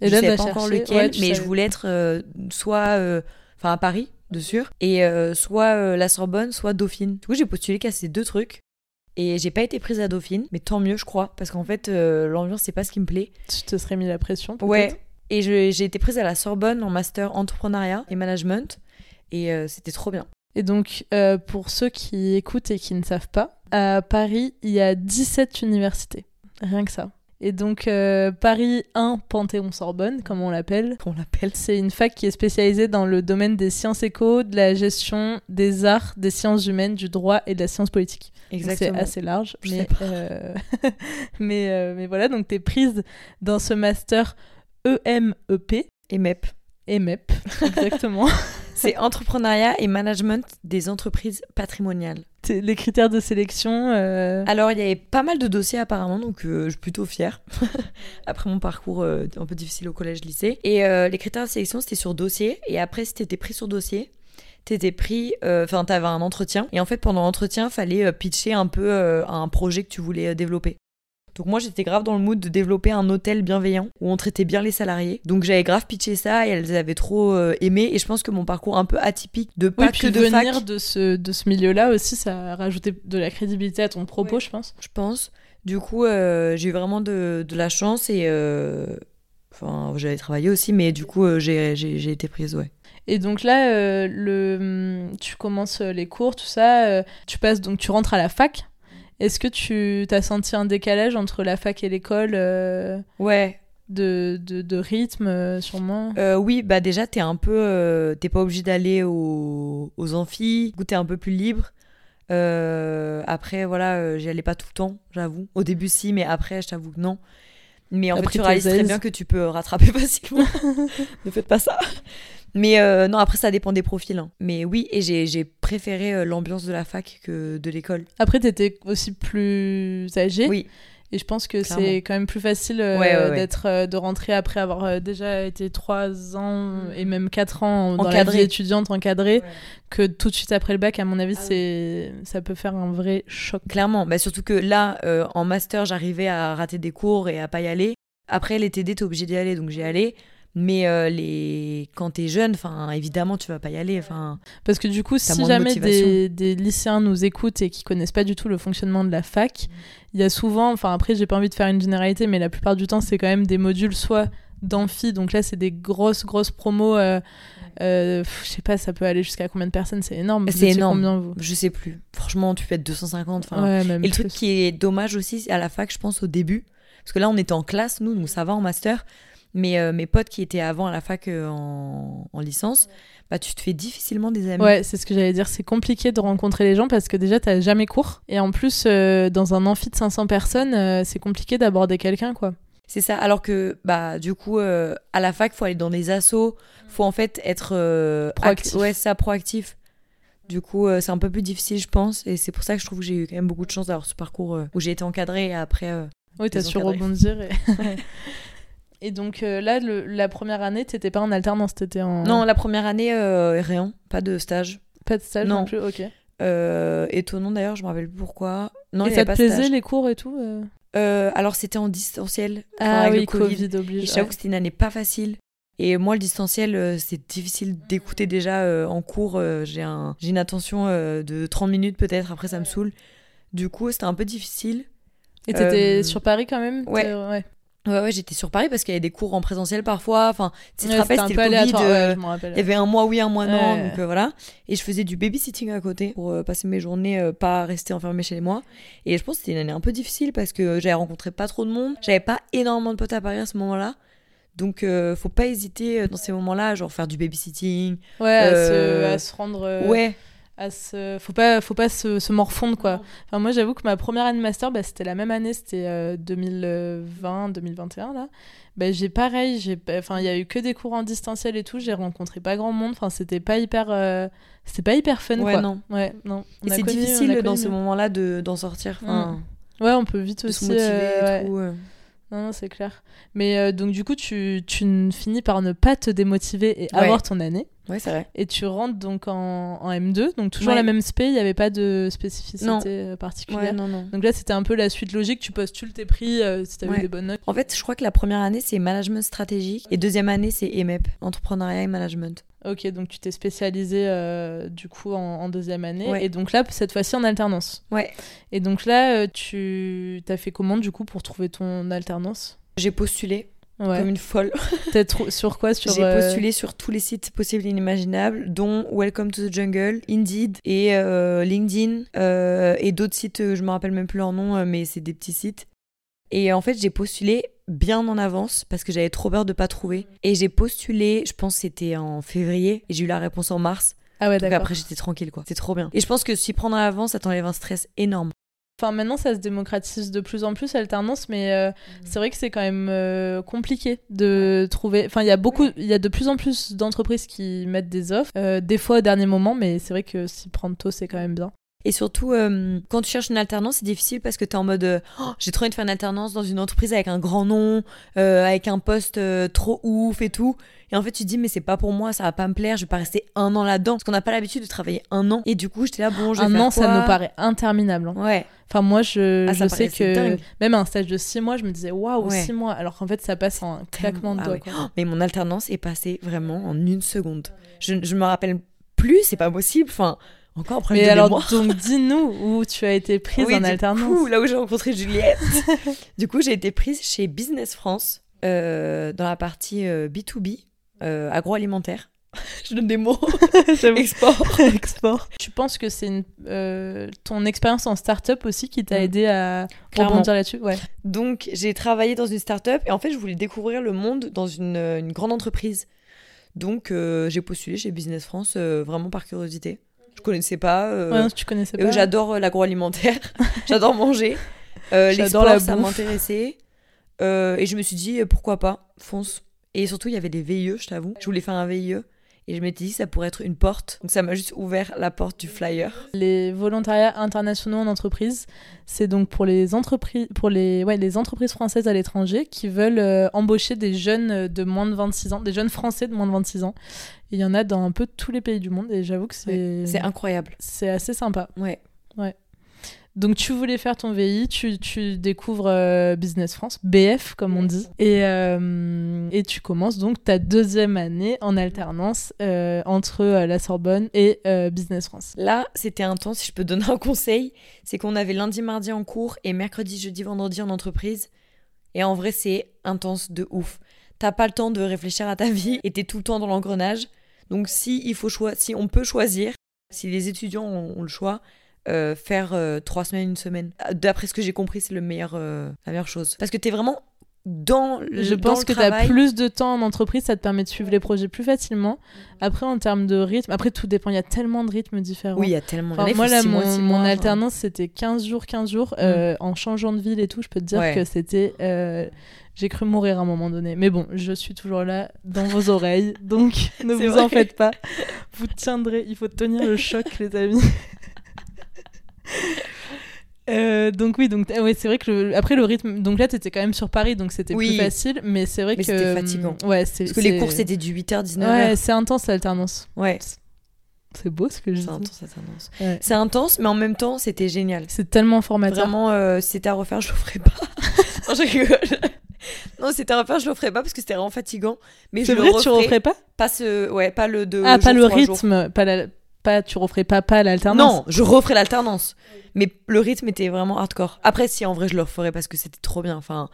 Speaker 1: Et
Speaker 2: je
Speaker 1: là,
Speaker 2: savais
Speaker 1: t'as
Speaker 2: pas encore lequel,
Speaker 1: ouais,
Speaker 2: mais je voulais être soit, enfin à Paris, de sûr, et soit la Sorbonne, soit Dauphine. Du coup, j'ai postulé qu'à ces deux trucs. Et j'ai pas été prise à Dauphine, mais tant mieux, je crois, parce qu'en fait, l'ambiance, c'est pas ce qui me plaît.
Speaker 1: Tu te serais mis la pression.
Speaker 2: Ouais. Et j'ai été prise à la Sorbonne en master entrepreneuriat et management, et c'était trop bien.
Speaker 1: Et donc, euh, pour ceux qui écoutent et qui ne savent pas, à Paris, il y a 17 universités. Rien que ça. Et donc, euh, Paris 1 Panthéon-Sorbonne, comme on l'appelle.
Speaker 2: On l'appelle.
Speaker 1: C'est une fac qui est spécialisée dans le domaine des sciences éco, de la gestion, des arts, des sciences humaines, du droit et de la science politique. Donc, C'est
Speaker 2: Exactement.
Speaker 1: assez large.
Speaker 2: Je
Speaker 1: mais,
Speaker 2: sais pas.
Speaker 1: euh, <laughs> mais, mais voilà, donc tu es prise dans ce master EMEP.
Speaker 2: Et MEP.
Speaker 1: EMEP, exactement. <laughs>
Speaker 2: C'est entrepreneuriat et management des entreprises patrimoniales.
Speaker 1: Les critères de sélection. euh,
Speaker 2: Alors, il y avait pas mal de dossiers apparemment, donc euh, je suis plutôt fière. <laughs> après mon parcours euh, un peu difficile au collège-lycée. Et les critères de sélection, c'était sur dossier. Et après, si t'étais pris sur dossier, t'étais pris. euh, Enfin, t'avais un entretien. Et en fait, pendant l'entretien, fallait euh, pitcher un peu euh, un projet que tu voulais développer. Donc moi j'étais grave dans le mood de développer un hôtel bienveillant où on traitait bien les salariés. Donc j'avais grave pitché ça et elles avaient trop euh, aimé et je pense que mon parcours un peu atypique de pas
Speaker 1: Oui,
Speaker 2: que
Speaker 1: puis
Speaker 2: de
Speaker 1: venir
Speaker 2: fac,
Speaker 1: de ce, de ce milieu-là aussi, ça a rajouté de la crédibilité à ton propos,
Speaker 2: Ouais.
Speaker 1: je pense.
Speaker 2: je pense. Du coup euh, j'ai eu vraiment de, de la chance et euh, enfin j'avais travaillé aussi mais du coup j'ai été prise ouais.
Speaker 1: Et donc là, euh, le, tu commences les cours, tout ça, euh, tu passes, donc tu rentres à la fac. Est-ce que tu t'as senti un décalage entre la fac et l'école euh,
Speaker 2: Ouais.
Speaker 1: de, de, de rythme, euh, sûrement?
Speaker 2: Euh, oui, bah déjà, t'es un peu. euh, t'es pas obligé d'aller aux, aux amphis. Du coup, t'es un peu plus libre. Euh, après, voilà, j'y allais pas tout le temps, j'avoue. Au début, si, mais après, je t'avoue que non. Mais en
Speaker 1: Après,
Speaker 2: fait, tu réalises très bien que tu peux rattraper <laughs> facilement. ne faites pas ça. Mais euh, non, après, ça dépend des profils. hein. Mais oui, et j'ai préféré euh, l'ambiance de la fac que de l'école.
Speaker 1: Après, t'étais aussi plus âgé.
Speaker 2: Oui.
Speaker 1: Et je pense que c'est quand même plus facile euh,
Speaker 2: Ouais, ouais, ouais.
Speaker 1: d'être, euh, de rentrer après avoir euh, déjà été trois ans et même quatre ans dans la
Speaker 2: Encadré.
Speaker 1: vie étudiante encadrée que tout de suite après le bac. À mon avis,
Speaker 2: Ah
Speaker 1: c'est ça peut faire un vrai choc.
Speaker 2: Clairement, bah surtout que là, en master, j'arrivais à rater des cours et à pas y aller. Après, les TD, t'es obligé d'y aller, donc j'y allais. Mais euh, les... quand t'es jeune, enfin, évidemment, tu vas pas y aller. Enfin,
Speaker 1: Parce que du coup, si
Speaker 2: de
Speaker 1: jamais des, des lycéens nous écoutent et qui connaissent pas du tout le fonctionnement de la fac, il y a souvent, enfin après, j'ai pas envie de faire une généralité, mais la plupart du temps, c'est quand même des modules soit d'amphi, donc là, c'est des grosses, grosses promos. euh, euh, je sais pas, ça peut aller jusqu'à combien de personnes, c'est énorme.
Speaker 2: C'est énorme.
Speaker 1: Combien, vous
Speaker 2: je sais plus. Franchement, tu peux être 250. Enfin,
Speaker 1: Ouais, même
Speaker 2: Et le truc qui est dommage aussi à la fac, je pense, au début, parce que là, on était en classe, nous, donc ça va en master. Mais euh, mes potes qui étaient avant à la fac euh, en... en licence, bah, tu te fais difficilement des amis.
Speaker 1: Ouais, c'est ce que j'allais dire. C'est compliqué de rencontrer les gens parce que déjà, t'as jamais cours. Et en plus, euh, dans un amphi de 500 personnes, euh, c'est compliqué d'aborder quelqu'un, quoi.
Speaker 2: C'est ça. Alors que, bah, du coup, euh, à la fac, faut aller dans des assos. Faut en fait être euh,
Speaker 1: Proactif.
Speaker 2: act- Ouais, ça, proactif. Du coup, euh, c'est un peu plus difficile, je pense. Et c'est pour ça que je trouve que j'ai eu quand même beaucoup de chance d'avoir ce parcours euh, où j'ai été encadrée et après. euh,
Speaker 1: Oui, t'as su rebondir. Et, <laughs> <laughs> et donc euh, là, le- la première année, t'étais pas en alternance, t'étais en...
Speaker 2: Non, la première année, euh, rien. Pas de stage.
Speaker 1: Pas de stage non,
Speaker 2: Non.
Speaker 1: plus, ok.
Speaker 2: Euh, étonnant d'ailleurs, je me rappelle plus pourquoi. Non,
Speaker 1: et
Speaker 2: il
Speaker 1: ça te
Speaker 2: pas
Speaker 1: plaisait
Speaker 2: stage.
Speaker 1: les cours et tout euh
Speaker 2: Euh, alors, c'était en distanciel.
Speaker 1: Ah
Speaker 2: avec
Speaker 1: oui,
Speaker 2: le
Speaker 1: Covid,
Speaker 2: Et
Speaker 1: oblige.
Speaker 2: j'avoue
Speaker 1: ouais.
Speaker 2: que c'était une année pas facile. Et moi, le distanciel, c'est difficile d'écouter déjà en cours. j'ai un, j'ai une attention de 30 minutes peut-être, après ça me saoule. Du coup, c'était un peu difficile.
Speaker 1: Et t'étais sur Paris quand même?
Speaker 2: ouais.
Speaker 1: Ouais.
Speaker 2: Ouais, ouais, j'étais sur Paris parce qu'il y avait des cours en présentiel parfois. Enfin, tu te
Speaker 1: Ouais,
Speaker 2: rappelles,
Speaker 1: c'était
Speaker 2: le Covid. euh,
Speaker 1: ouais, je
Speaker 2: il y avait un mois oui, un mois non, donc euh, voilà. Et je faisais du babysitting à côté pour euh, passer mes journées, euh, pas rester enfermée chez moi. Et je pense que c'était une année un peu difficile parce que j'avais rencontré pas trop de monde. J'avais pas énormément de potes à Paris à ce moment-là. Donc euh, faut pas hésiter dans ces moments-là, genre faire du babysitting.
Speaker 1: Ouais, à, se, à se rendre... euh,
Speaker 2: Ouais,
Speaker 1: à se... Faut pas, faut pas se, se morfondre, quoi. Enfin, moi, j'avoue que ma première année de master, bah, c'était la même année, c'était euh, 2020-2021, là. Bah, j'ai pareil, j'ai enfin, il y a eu que des cours en distanciel et tout, j'ai rencontré pas grand monde, enfin, c'était pas hyper... euh, C'était pas hyper fun,
Speaker 2: Ouais,
Speaker 1: quoi.
Speaker 2: non.
Speaker 1: Ouais, non. On
Speaker 2: et
Speaker 1: a
Speaker 2: c'est
Speaker 1: connu-
Speaker 2: difficile
Speaker 1: connu,
Speaker 2: dans
Speaker 1: mais-
Speaker 2: ces moments-là de, d'en sortir. Enfin,
Speaker 1: Ouais, on peut vite
Speaker 2: de se
Speaker 1: aussi...
Speaker 2: motiver
Speaker 1: euh,
Speaker 2: et
Speaker 1: ouais.
Speaker 2: tout.
Speaker 1: Non, non, c'est clair. Mais donc, du coup, tu, tu finis par ne pas te démotiver et avoir ton année.
Speaker 2: Ouais, c'est vrai.
Speaker 1: Et tu rentres donc en, en M2, donc toujours
Speaker 2: Ouais.
Speaker 1: la même spé, il n'y avait pas de spécificité
Speaker 2: Non.
Speaker 1: euh, particulière.
Speaker 2: Ouais, non, non.
Speaker 1: Donc là, c'était un peu la suite logique. Tu postules tes prix euh, si t'avais
Speaker 2: Ouais.
Speaker 1: des bonnes notes.
Speaker 2: En fait, je crois que la première année, c'est management stratégique. Et deuxième année, c'est EMEP, entrepreneuriat et management.
Speaker 1: Ok, donc tu t'es spécialisé euh, du coup en, en deuxième année.
Speaker 2: Ouais.
Speaker 1: Et donc là, cette fois-ci en alternance.
Speaker 2: Ouais.
Speaker 1: Et donc là, tu t'as fait comment du coup pour trouver ton alternance?
Speaker 2: J'ai postulé
Speaker 1: Ouais.
Speaker 2: comme une folle. <laughs>
Speaker 1: T'as trou- sur quoi? Sur,
Speaker 2: J'ai
Speaker 1: euh,
Speaker 2: postulé sur tous les sites possibles et inimaginables, dont Welcome to the Jungle, Indeed et euh, LinkedIn euh, et d'autres sites, je me rappelle même plus leur nom, mais c'est des petits sites. Et en fait, j'ai postulé bien en avance parce que j'avais trop peur de pas trouver. Et j'ai postulé, je pense que c'était en février, et j'ai eu la réponse en mars.
Speaker 1: Ah ouais,
Speaker 2: Donc
Speaker 1: d'accord.
Speaker 2: après, j'étais tranquille, quoi. C'est trop bien. Et je pense que s'y prendre à l'avance, ça t'enlève un stress énorme.
Speaker 1: Enfin, maintenant, ça se démocratise de plus en plus, l'alternance, mais euh, c'est vrai que c'est quand même euh, compliqué de trouver. Enfin, il y a beaucoup, il y a de plus en plus d'entreprises qui mettent des offres, euh, des fois au dernier moment, mais c'est vrai que s'y prendre tôt, c'est quand même bien.
Speaker 2: Et surtout, euh, quand tu cherches une alternance, c'est difficile parce que t'es en mode euh, Oh, j'ai trop envie de faire une alternance dans une entreprise avec un grand nom, euh, avec un poste euh, trop ouf et tout. Et en fait, tu te dis, mais c'est pas pour moi, ça va pas me plaire, je vais pas rester un an là-dedans. Parce qu'on n'a pas l'habitude de travailler un an. Et du coup, j'étais là, bon, je vais
Speaker 1: Un
Speaker 2: faire
Speaker 1: an, ça nous paraît interminable. hein.
Speaker 2: Ouais,
Speaker 1: Enfin, moi, je,
Speaker 2: Ah,
Speaker 1: je sais que
Speaker 2: dingue.
Speaker 1: même un stage de 6 mois, je me disais waouh,
Speaker 2: Ouais.
Speaker 1: 6 mois, alors qu'en fait, ça passe en un claquement de
Speaker 2: Ah
Speaker 1: doigts.
Speaker 2: ouais.
Speaker 1: quoi.
Speaker 2: Oh, mais mon alternance est passée vraiment en une seconde. Je, je me rappelle plus, c'est pas possible. Enfin, encore problème
Speaker 1: Mais
Speaker 2: de
Speaker 1: alors,
Speaker 2: mémoire.
Speaker 1: donc, dis-nous où tu as été prise
Speaker 2: Oui,
Speaker 1: en
Speaker 2: du
Speaker 1: alternance.
Speaker 2: coup, là où j'ai rencontré Juliette. <laughs> du coup, j'ai été prise chez Business France euh, dans la partie euh, B2B, euh, agroalimentaire. <laughs> Je donne des mots. <laughs> Export.
Speaker 1: Export. Tu penses que c'est euh, ton expérience en start-up aussi qui t'a
Speaker 2: Mm.
Speaker 1: aidé à rebondir là-dessus? Ouais.
Speaker 2: Donc, j'ai travaillé dans une start-up et en fait, je voulais découvrir le monde dans une, euh, une grande entreprise. Donc, euh, j'ai postulé chez Business France euh, vraiment par curiosité. Je connaissais pas. euh,
Speaker 1: Ouais, tu connaissais pas.
Speaker 2: J'adore euh, l'agroalimentaire, <laughs> j'adore manger. Euh, les
Speaker 1: J'adore la
Speaker 2: ça m'intéressait. Et je me suis dit, pourquoi pas, fonce. Et surtout, il y avait des VIE, je t'avoue. Je voulais faire un VIE. Et je m'étais dit, ça pourrait être une porte. Donc ça m'a juste ouvert la porte du flyer.
Speaker 1: Les volontariats internationaux en entreprise, c'est donc pour les entreprises, pour les, ouais, les entreprises françaises à l'étranger qui veulent euh, embaucher des jeunes euh, de moins de 26 ans, des jeunes français de moins de 26 ans. Il y en a dans un peu tous les pays du monde et j'avoue que c'est
Speaker 2: C'est incroyable.
Speaker 1: c'est assez sympa.
Speaker 2: Ouais.
Speaker 1: Donc tu voulais faire ton VI, tu, tu découvres euh, Business France, BF comme on dit, et, euh, et tu commences donc ta deuxième année en alternance euh, entre la Sorbonne et Business France.
Speaker 2: Là, c'était intense. Si je peux donner un conseil, c'est qu'on avait lundi, mardi en cours et mercredi, jeudi, vendredi en entreprise. Et en vrai, c'est intense de ouf. T'as pas le temps de réfléchir à ta vie et t'es tout le temps dans l'engrenage. Donc, si il faut si on peut choisir, si les étudiants ont, ont le choix, euh, faire euh, trois semaines, une semaine. D'après ce que j'ai compris, c'est le meilleur, euh, la meilleure chose. Parce que t'es vraiment dans le
Speaker 1: Je
Speaker 2: dans
Speaker 1: pense
Speaker 2: le
Speaker 1: que tu as plus de temps en entreprise, ça te permet de suivre les projets plus facilement. Après, en termes de rythme, après tout dépend, il y a tellement de rythmes différents.
Speaker 2: Oui, il y a tellement.
Speaker 1: Enfin,
Speaker 2: a,
Speaker 1: moi, là,
Speaker 2: mois,
Speaker 1: mon,
Speaker 2: mois,
Speaker 1: alternance, c'était 15 jours, 15 jours. euh, en changeant de ville et tout, je peux te dire
Speaker 2: Ouais.
Speaker 1: que c'était. euh, J'ai cru mourir à un moment donné. Mais bon, je suis toujours là dans vos oreilles. Donc, <laughs> ne vous en faites pas. Vous tiendrez. Il faut tenir le choc, les amis. <laughs> <laughs> Euh, donc oui, donc ah ouais, c'est vrai que le- après le rythme, donc là t'étais quand même sur Paris, donc c'était
Speaker 2: Oui.
Speaker 1: plus facile, mais c'est vrai
Speaker 2: Mais
Speaker 1: que
Speaker 2: c'était fatigant.
Speaker 1: Ouais, c'est
Speaker 2: Parce que les cours, c'était du 8h, 19h.
Speaker 1: Ouais, c'est intense l'alternance.
Speaker 2: ouais.
Speaker 1: C'est beau ce que je
Speaker 2: C'est
Speaker 1: dis.
Speaker 2: intense, c'est intense.
Speaker 1: Ouais.
Speaker 2: C'est intense, mais en même temps, c'était génial.
Speaker 1: C'est tellement formateur.
Speaker 2: Vraiment, euh, si c'était à refaire, je le ferais pas. <laughs> non, je c'était à refaire, je le ferais pas parce que c'était vraiment fatigant. Mais
Speaker 1: C'est
Speaker 2: je
Speaker 1: vrai,
Speaker 2: le
Speaker 1: tu
Speaker 2: referais.
Speaker 1: referais pas?
Speaker 2: Pas ce, ouais, pas le de.
Speaker 1: Ah, pas le rythme, pas la, pas tu referais pas pas l'alternance.
Speaker 2: Non, je referais l'alternance. Mais le rythme était vraiment hardcore. Après, si en vrai, je le referais parce que c'était trop bien. Enfin,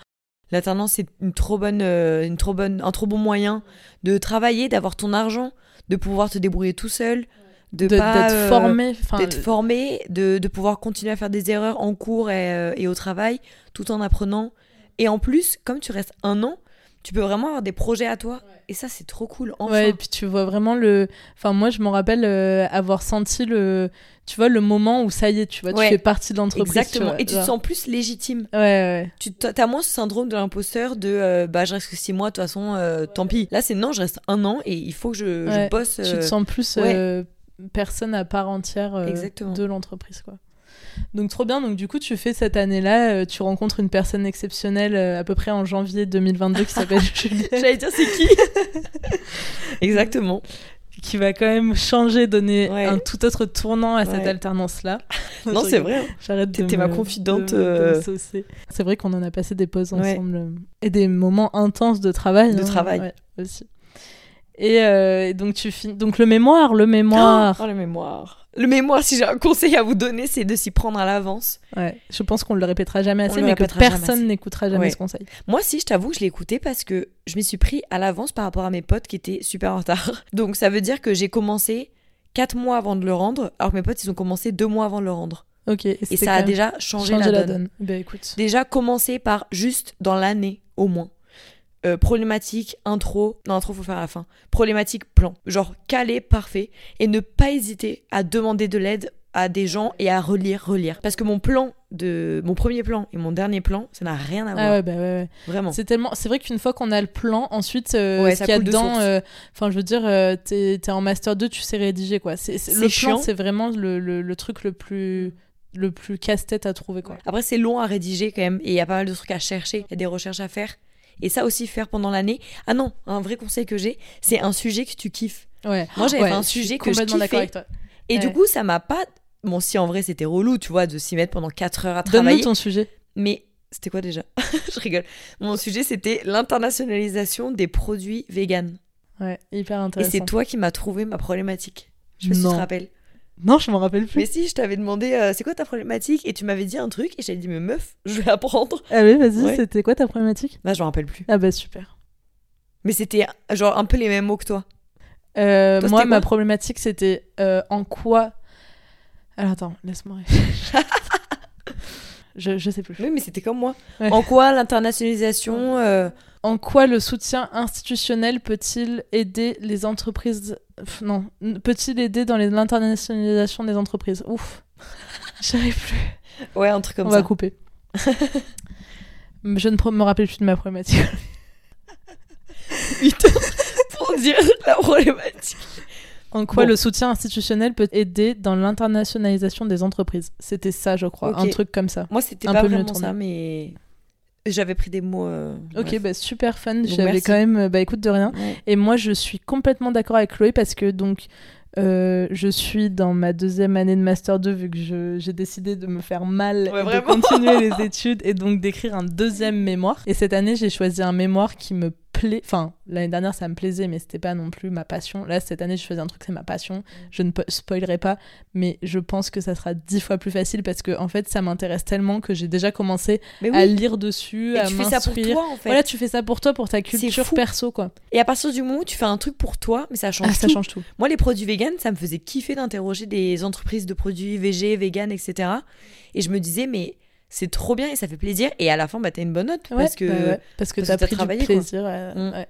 Speaker 2: l'alternance, c'est une trop bonne, euh, une trop bonne, un trop bon moyen de travailler, d'avoir ton argent, de pouvoir te débrouiller tout seul, de,
Speaker 1: De-
Speaker 2: pas,
Speaker 1: d'être
Speaker 2: euh,
Speaker 1: formé,
Speaker 2: d'être formé, de, de pouvoir continuer à faire des erreurs en cours et, euh, et au travail, tout en apprenant. Et en plus, comme tu restes un an, tu peux vraiment avoir des projets à toi. Et ça, c'est trop cool. Enfin.
Speaker 1: Ouais, et puis tu vois vraiment le. Enfin, moi, je me rappelle euh, avoir senti le. Tu vois, le moment où ça y est, tu vois,
Speaker 2: Ouais.
Speaker 1: tu fais partie de l'entreprise.
Speaker 2: Exactement.
Speaker 1: vois,
Speaker 2: et tu te sens plus légitime.
Speaker 1: Ouais, ouais.
Speaker 2: Tu as moins ce syndrome de l'imposteur de euh, bah je reste que 6 mois, de toute façon, euh, tant pis. Là, c'est non, je reste un an et il faut que je, je bosse.
Speaker 1: Tu te sens plus
Speaker 2: ouais.
Speaker 1: euh, personne à part entière euh, de l'entreprise, quoi. Donc trop bien, donc du coup tu fais cette année-là, euh, tu rencontres une personne exceptionnelle euh, à peu près en janvier 2022 qui s'appelle <laughs> Juliette,
Speaker 2: J'allais dire, c'est qui? <laughs> Exactement.
Speaker 1: qui va quand même changer, donner
Speaker 2: Ouais.
Speaker 1: un tout autre tournant à cette
Speaker 2: Ouais.
Speaker 1: alternance-là. <laughs>
Speaker 2: Non, c'est vrai. hein.
Speaker 1: J'arrête de
Speaker 2: T'étais ma confidente, euh.
Speaker 1: C'est vrai qu'on en a passé des pauses
Speaker 2: Ouais.
Speaker 1: ensemble euh, et des moments intenses de travail.
Speaker 2: De
Speaker 1: hein,
Speaker 2: travail.
Speaker 1: aussi. Et, euh, et donc tu finis donc le mémoire, le mémoire.
Speaker 2: Oh, le mémoire. Le mémoire, si j'ai un conseil à vous donner, c'est de s'y prendre à l'avance.
Speaker 1: Ouais, je pense qu'on le répétera jamais assez, mais que personne n'écoutera jamais
Speaker 2: Ouais.
Speaker 1: ce conseil.
Speaker 2: Moi, si, je t'avoue, je l'ai écouté parce que je m'y suis pris à l'avance par rapport à mes potes qui étaient super en retard. <laughs> Donc, ça veut dire que j'ai commencé 4 mois avant de le rendre, alors que mes potes, ils ont commencé 2 mois avant de le rendre.
Speaker 1: Ok.
Speaker 2: Et ça a déjà changé,
Speaker 1: changé
Speaker 2: la, donne.
Speaker 1: Bah écoute.
Speaker 2: Déjà, commencer par juste dans l'année, au moins. Euh, problématique, intro. Non, intro, faut faire à la fin. Problématique, plan. Genre calé, parfait. Et ne pas hésiter à demander de l'aide à des gens et à relire, relire. Parce que mon plan de. Mon premier plan et mon dernier plan, ça n'a rien à voir.
Speaker 1: Ah ouais, bah ouais, ouais.
Speaker 2: Vraiment.
Speaker 1: C'est tellement, c'est vrai qu'une fois qu'on a le plan, ensuite, euh, ce qu'il y a dedans, euh, enfin, je veux dire, euh, t'es t'es en master 2, tu sais rédiger quoi. C'est le plan, c'est vraiment le, le, le truc le plus le plus casse-tête à trouver quoi.
Speaker 2: Après, c'est long à rédiger quand même. Et il y a pas mal de trucs à chercher. Il y a des recherches à faire. Et ça aussi, faire pendant l'année. Ah non, un vrai conseil que j'ai, c'est un sujet que tu kiffes.
Speaker 1: Ouais.
Speaker 2: Moi, j'avais
Speaker 1: Ouais,
Speaker 2: un
Speaker 1: je suis
Speaker 2: sujet que je
Speaker 1: complètement d'accord
Speaker 2: kiffais.
Speaker 1: avec toi.
Speaker 2: Et du coup, ça m'a pas. Bon, si en vrai c'était relou, tu vois, de s'y mettre pendant 4 heures à
Speaker 1: Donne-nous
Speaker 2: travailler.
Speaker 1: ton sujet.
Speaker 2: Mais c'était quoi déjà? <laughs> Je rigole. Mon sujet c'était l'internationalisation des produits véganes.
Speaker 1: Ouais, hyper
Speaker 2: Et
Speaker 1: intéressant.
Speaker 2: c'est toi qui m'as trouvé ma problématique. Je pas si tu
Speaker 1: Non. je m'en rappelle plus.
Speaker 2: Mais si, je t'avais demandé euh, c'est quoi ta problématique? Et tu m'avais dit un truc et j'avais dit mais meuf, je vais apprendre.
Speaker 1: Ah oui, vas-y,
Speaker 2: Ouais.
Speaker 1: c'était quoi ta problématique?
Speaker 2: Bah, je me rappelle plus.
Speaker 1: Ah bah super.
Speaker 2: Mais c'était genre un peu les mêmes mots que toi.
Speaker 1: Euh,
Speaker 2: Toi,
Speaker 1: moi, ma problématique, c'était euh, en quoi? Alors attends, laisse-moi réfléchir. <laughs> je, je sais plus.
Speaker 2: Oui, mais c'était comme moi.
Speaker 1: Ouais.
Speaker 2: En quoi l'internationalisation
Speaker 1: En quoi le soutien institutionnel peut-il aider les entreprises Non, peut-il aider dans l'internationalisation des entreprises? Ouf, <laughs> j'arrive plus.
Speaker 2: Ouais, un truc comme
Speaker 1: On
Speaker 2: ça.
Speaker 1: va couper. <laughs> je ne me rappelle plus de ma problématique.
Speaker 2: Putain, pour dire la problématique.
Speaker 1: En quoi
Speaker 2: Bon.
Speaker 1: le soutien institutionnel peut aider dans l'internationalisation des entreprises? C'était ça, je crois, un truc comme ça.
Speaker 2: Moi, c'était pas
Speaker 1: peu
Speaker 2: vraiment ça, mais j'avais pris des mots. euh,
Speaker 1: Ok, bah super fun. J'avais quand même, euh, bah écoute de rien.
Speaker 2: Ouais.
Speaker 1: Et moi, je suis complètement d'accord avec Chloé parce que donc euh, je suis dans ma deuxième année de master 2 vu que je- j'ai décidé de me faire mal
Speaker 2: Ouais,
Speaker 1: et de
Speaker 2: vraiment.
Speaker 1: continuer <laughs> les études et donc d'écrire un deuxième mémoire. Et cette année, j'ai choisi un mémoire qui me plaît. Enfin, l'année dernière, ça me plaisait, mais c'était pas non plus ma passion. Là, cette année, je faisais un truc, c'est ma passion. Je ne po- spoilerai pas, mais je pense que ça sera dix fois plus facile parce que en fait, ça m'intéresse tellement que j'ai déjà commencé à lire dessus,
Speaker 2: et
Speaker 1: à
Speaker 2: tu fais ça pour toi en fait.
Speaker 1: Voilà, tu fais ça pour toi, pour ta culture perso, quoi.
Speaker 2: Et à partir du moment où tu fais un truc pour toi, mais ça change
Speaker 1: Ah, ça
Speaker 2: tout.
Speaker 1: change tout.
Speaker 2: Moi, les produits vegan, ça me faisait kiffer d'interroger des entreprises de produits végé, vegan, etc. Et je me disais, mais c'est trop bien et ça fait plaisir. Et à la fin, bah, t'as une bonne note.
Speaker 1: Ouais,
Speaker 2: parce que
Speaker 1: bah ouais, parce que t'as pris
Speaker 2: travaillé,
Speaker 1: du plaisir. euh,
Speaker 2: Mm.
Speaker 1: ouais.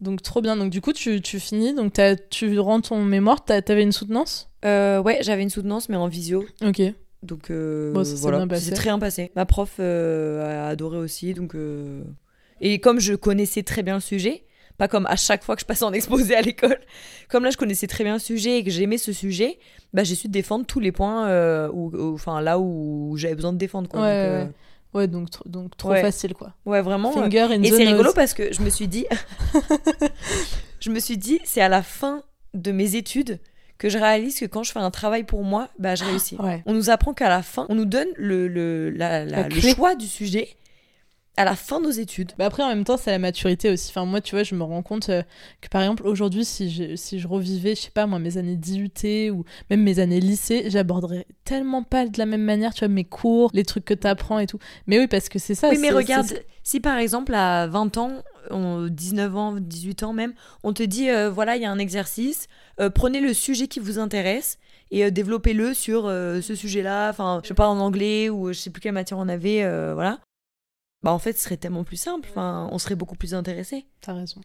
Speaker 1: Donc trop bien. Donc du coup, tu, tu finis, donc t'as- tu rends ton mémoire, t'avais une soutenance?
Speaker 2: Euh, ouais, j'avais une soutenance, mais en visio.
Speaker 1: Ok.
Speaker 2: Donc euh,
Speaker 1: Bon, ça s'est
Speaker 2: voilà, c'est très bien passé. Ma prof euh, a adoré aussi, donc et comme je connaissais très bien le sujet, pas comme à chaque fois que je passais en exposé à l'école, comme là je connaissais très bien le sujet et que j'aimais ce sujet, bah j'ai su défendre tous les points, euh, où, où- enfin là où j'avais besoin de défendre quoi.
Speaker 1: Ouais,
Speaker 2: donc, euh,
Speaker 1: ouais. Ouais, donc, donc trop
Speaker 2: Ouais.
Speaker 1: facile quoi.
Speaker 2: ouais, vraiment. euh,
Speaker 1: Finger in
Speaker 2: et c'est rigolo parce que je me suis dit, <laughs> <laughs> je me suis dit, c'est à la fin de mes études que je réalise que quand je fais un travail pour moi, bah je réussis. <gasps>
Speaker 1: Ouais.
Speaker 2: On nous apprend qu'à la fin, on nous donne le, le, la- la-
Speaker 1: La
Speaker 2: le choix du sujet à la fin de nos études.
Speaker 1: Bah après, en même temps, c'est la maturité aussi. Enfin, moi, tu vois, je me rends compte euh, que par exemple, aujourd'hui, si je, si je revivais, je sais pas, moi, mes années d'IUT ou même mes années lycée, j'aborderais tellement pas de la même manière, tu vois, mes cours, les trucs que t'apprends et tout. Mais oui, parce que c'est ça.
Speaker 2: oui, mais regarde, si par exemple à 20 ans, on- 19 ans, 18 ans même, on te dit, euh, voilà, il y a un exercice, euh, prenez le sujet qui vous intéresse et euh, développez-le sur euh, ce sujet-là, enfin, je sais pas, en anglais ou je sais plus quelle matière on avait, euh, voilà. Bah en fait, ce serait tellement plus simple, enfin, on serait beaucoup plus intéressé,
Speaker 1: T'as raison.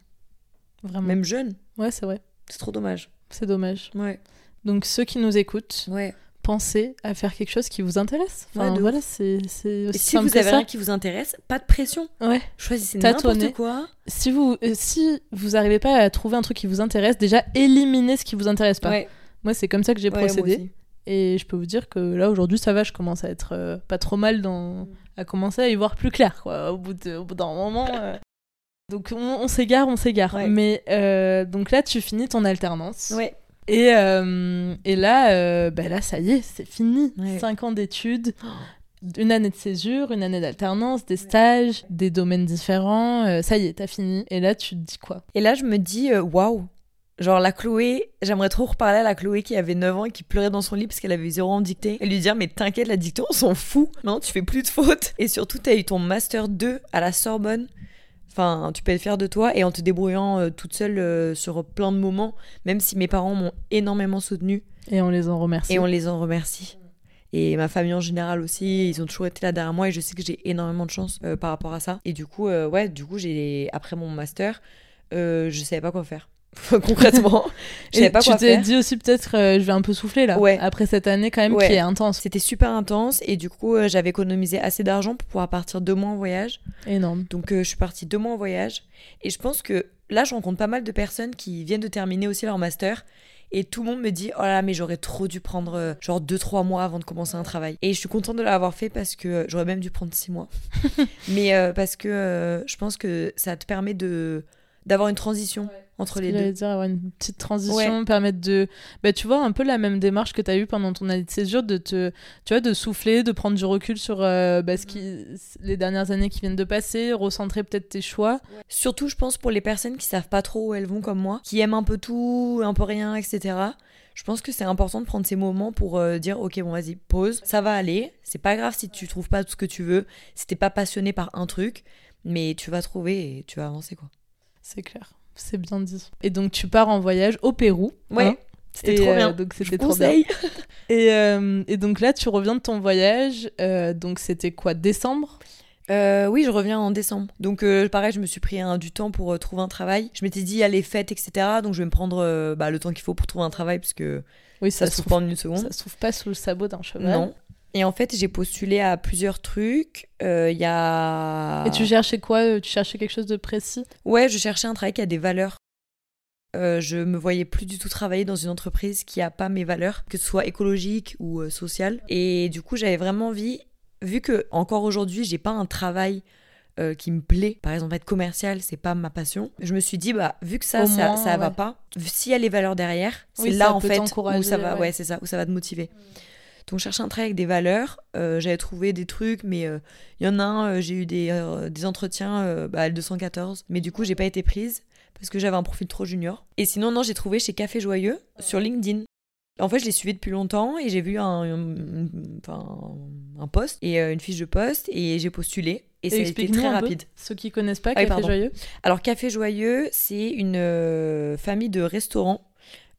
Speaker 1: Vraiment.
Speaker 2: même jeune.
Speaker 1: Ouais, c'est vrai.
Speaker 2: C'est trop dommage.
Speaker 1: C'est dommage.
Speaker 2: Ouais.
Speaker 1: Donc, ceux qui nous écoutent,
Speaker 2: Ouais.
Speaker 1: pensez à faire quelque chose qui vous intéresse. Enfin, voilà, c'est c'est
Speaker 2: Et
Speaker 1: aussi
Speaker 2: si vous avez
Speaker 1: ça.
Speaker 2: rien qui vous intéresse, pas de pression.
Speaker 1: Ouais.
Speaker 2: Choisissez n'importe quoi.
Speaker 1: Si vous, euh, si vous arrivez pas à trouver un truc qui vous intéresse, déjà éliminez ce qui vous intéresse pas.
Speaker 2: Ouais.
Speaker 1: Moi, c'est comme ça que j'ai procédé.
Speaker 2: aussi.
Speaker 1: Et je peux vous dire que là, aujourd'hui, ça va, je commence à être euh, pas trop mal dans. À commencer à y voir plus clair, quoi, au bout d'un moment. euh. Donc, on, s'égare, on s'égare.
Speaker 2: Ouais.
Speaker 1: Mais euh, donc là, tu finis ton alternance.
Speaker 2: Ouais.
Speaker 1: Et, euh, et là, euh, bah là, ça y est, c'est fini.
Speaker 2: Ouais.
Speaker 1: Cinq ans d'études, une année de césure, une année d'alternance, des stages, des domaines différents. ça y est, t'as fini. Et là, tu te dis quoi?
Speaker 2: Et là, je me dis, waouh. Genre, la Chloé, j'aimerais trop reparler à la Chloé qui avait 9 ans et qui pleurait dans son lit parce qu'elle avait zéro en dictée. Et lui dire, mais t'inquiète, la dictée, on s'en fout. Maintenant, tu fais plus de fautes. Et surtout, t'as eu ton Master 2 à la Sorbonne. Enfin, tu peux être fière de toi et en te débrouillant euh, toute seule euh, sur plein de moments, même si mes parents m'ont énormément soutenue
Speaker 1: Et on les en remercie.
Speaker 2: et on les en remercie. Et ma famille en général aussi, ils ont toujours été là derrière moi et je sais que j'ai énormément de chance euh, par rapport à ça. Et du coup, ouais, du coup, j'ai après mon master, je savais pas quoi faire. <laughs> Concrètement, <laughs> je
Speaker 1: Et
Speaker 2: pas
Speaker 1: tu t'es dit aussi peut-être euh, je vais un peu souffler là.
Speaker 2: Ouais.
Speaker 1: Après cette année quand même
Speaker 2: Ouais.
Speaker 1: qui est intense.
Speaker 2: C'était super intense et du coup, euh, j'avais économisé assez d'argent pour pouvoir partir deux mois en voyage.
Speaker 1: Énorme.
Speaker 2: Donc euh, je suis partie deux mois en voyage et je pense que là je rencontre pas mal de personnes qui viennent de terminer aussi leur master et tout le monde me dit oh là là, mais j'aurais trop dû prendre euh, genre deux trois mois avant de commencer un travail et je suis contente de l'avoir fait parce que j'aurais même dû prendre six mois <laughs> mais parce que je pense que ça te permet de d'avoir une transition entre les deux.
Speaker 1: dire avoir une petite transition, permettre de bah tu vois un peu la même démarche que tu as eu pendant ton année de césure de te tu vois de souffler, de prendre du recul sur euh, bah, ce qui les dernières années qui viennent de passer, recentrer peut-être tes choix.
Speaker 2: surtout je pense pour les personnes qui savent pas trop où elles vont comme moi qui aiment un peu tout un peu rien etc je pense que c'est important de prendre ces moments pour euh, dire ok bon vas-y pause ça va aller c'est pas grave si tu trouves pas tout ce que tu veux si t'es pas passionné par un truc mais tu vas trouver et tu vas avancer quoi.
Speaker 1: C'est clair. C'est bien dit. Et donc tu pars en voyage au Pérou.
Speaker 2: Ouais,
Speaker 1: hein.
Speaker 2: c'était
Speaker 1: Et,
Speaker 2: trop
Speaker 1: euh,
Speaker 2: bien
Speaker 1: donc
Speaker 2: je
Speaker 1: c'était trop bien. <laughs> Et, euh, et donc là, tu reviens de ton voyage. euh, donc c'était quoi, décembre?
Speaker 2: Euh, oui je reviens en décembre donc euh, pareil je me suis pris du temps pour euh, trouver un travail je m'étais dit il y a les fêtes etc donc je vais me prendre euh, bah, le temps qu'il faut pour trouver un travail parce que
Speaker 1: Oui,
Speaker 2: ça,
Speaker 1: ça,
Speaker 2: se trouve pas en une seconde
Speaker 1: ça se trouve pas sous le sabot d'un cheval.
Speaker 2: non et en fait j'ai postulé à plusieurs trucs Euh, il y a
Speaker 1: Et tu cherchais quoi euh, Tu cherchais quelque chose de précis?
Speaker 2: Ouais, je cherchais un travail qui a des valeurs. Euh, je me voyais plus du tout travailler dans une entreprise qui a pas mes valeurs, que ce soit écologique ou euh, sociale. Et du coup, j'avais vraiment envie, vu que encore aujourd'hui, j'ai pas un travail euh, qui me plaît, par exemple être commercial, c'est pas ma passion. Je me suis dit, bah vu que ça,
Speaker 1: Au
Speaker 2: ça,
Speaker 1: moins,
Speaker 2: ça va pas, s'il y a les valeurs derrière, c'est
Speaker 1: Oui,
Speaker 2: là en fait où ça va,
Speaker 1: ouais.
Speaker 2: ouais, c'est ça, où ça va te motiver. Donc, je cherchais un travail avec des valeurs. Euh, J'avais trouvé des trucs, mais euh, il y en a un, euh, j'ai eu des, des entretiens bah, à L214. Mais du coup, j'ai pas été prise parce que j'avais un profil trop junior. Et sinon, non, j'ai trouvé chez Café Joyeux sur LinkedIn. En fait, je les suivais depuis longtemps et j'ai vu un, un, un poste et une fiche de poste et j'ai postulé. Et ça a été très rapide.
Speaker 1: Ceux qui connaissent pas,
Speaker 2: Ah
Speaker 1: Café
Speaker 2: pardon.
Speaker 1: Joyeux.
Speaker 2: Alors, Café Joyeux, c'est une famille de restaurants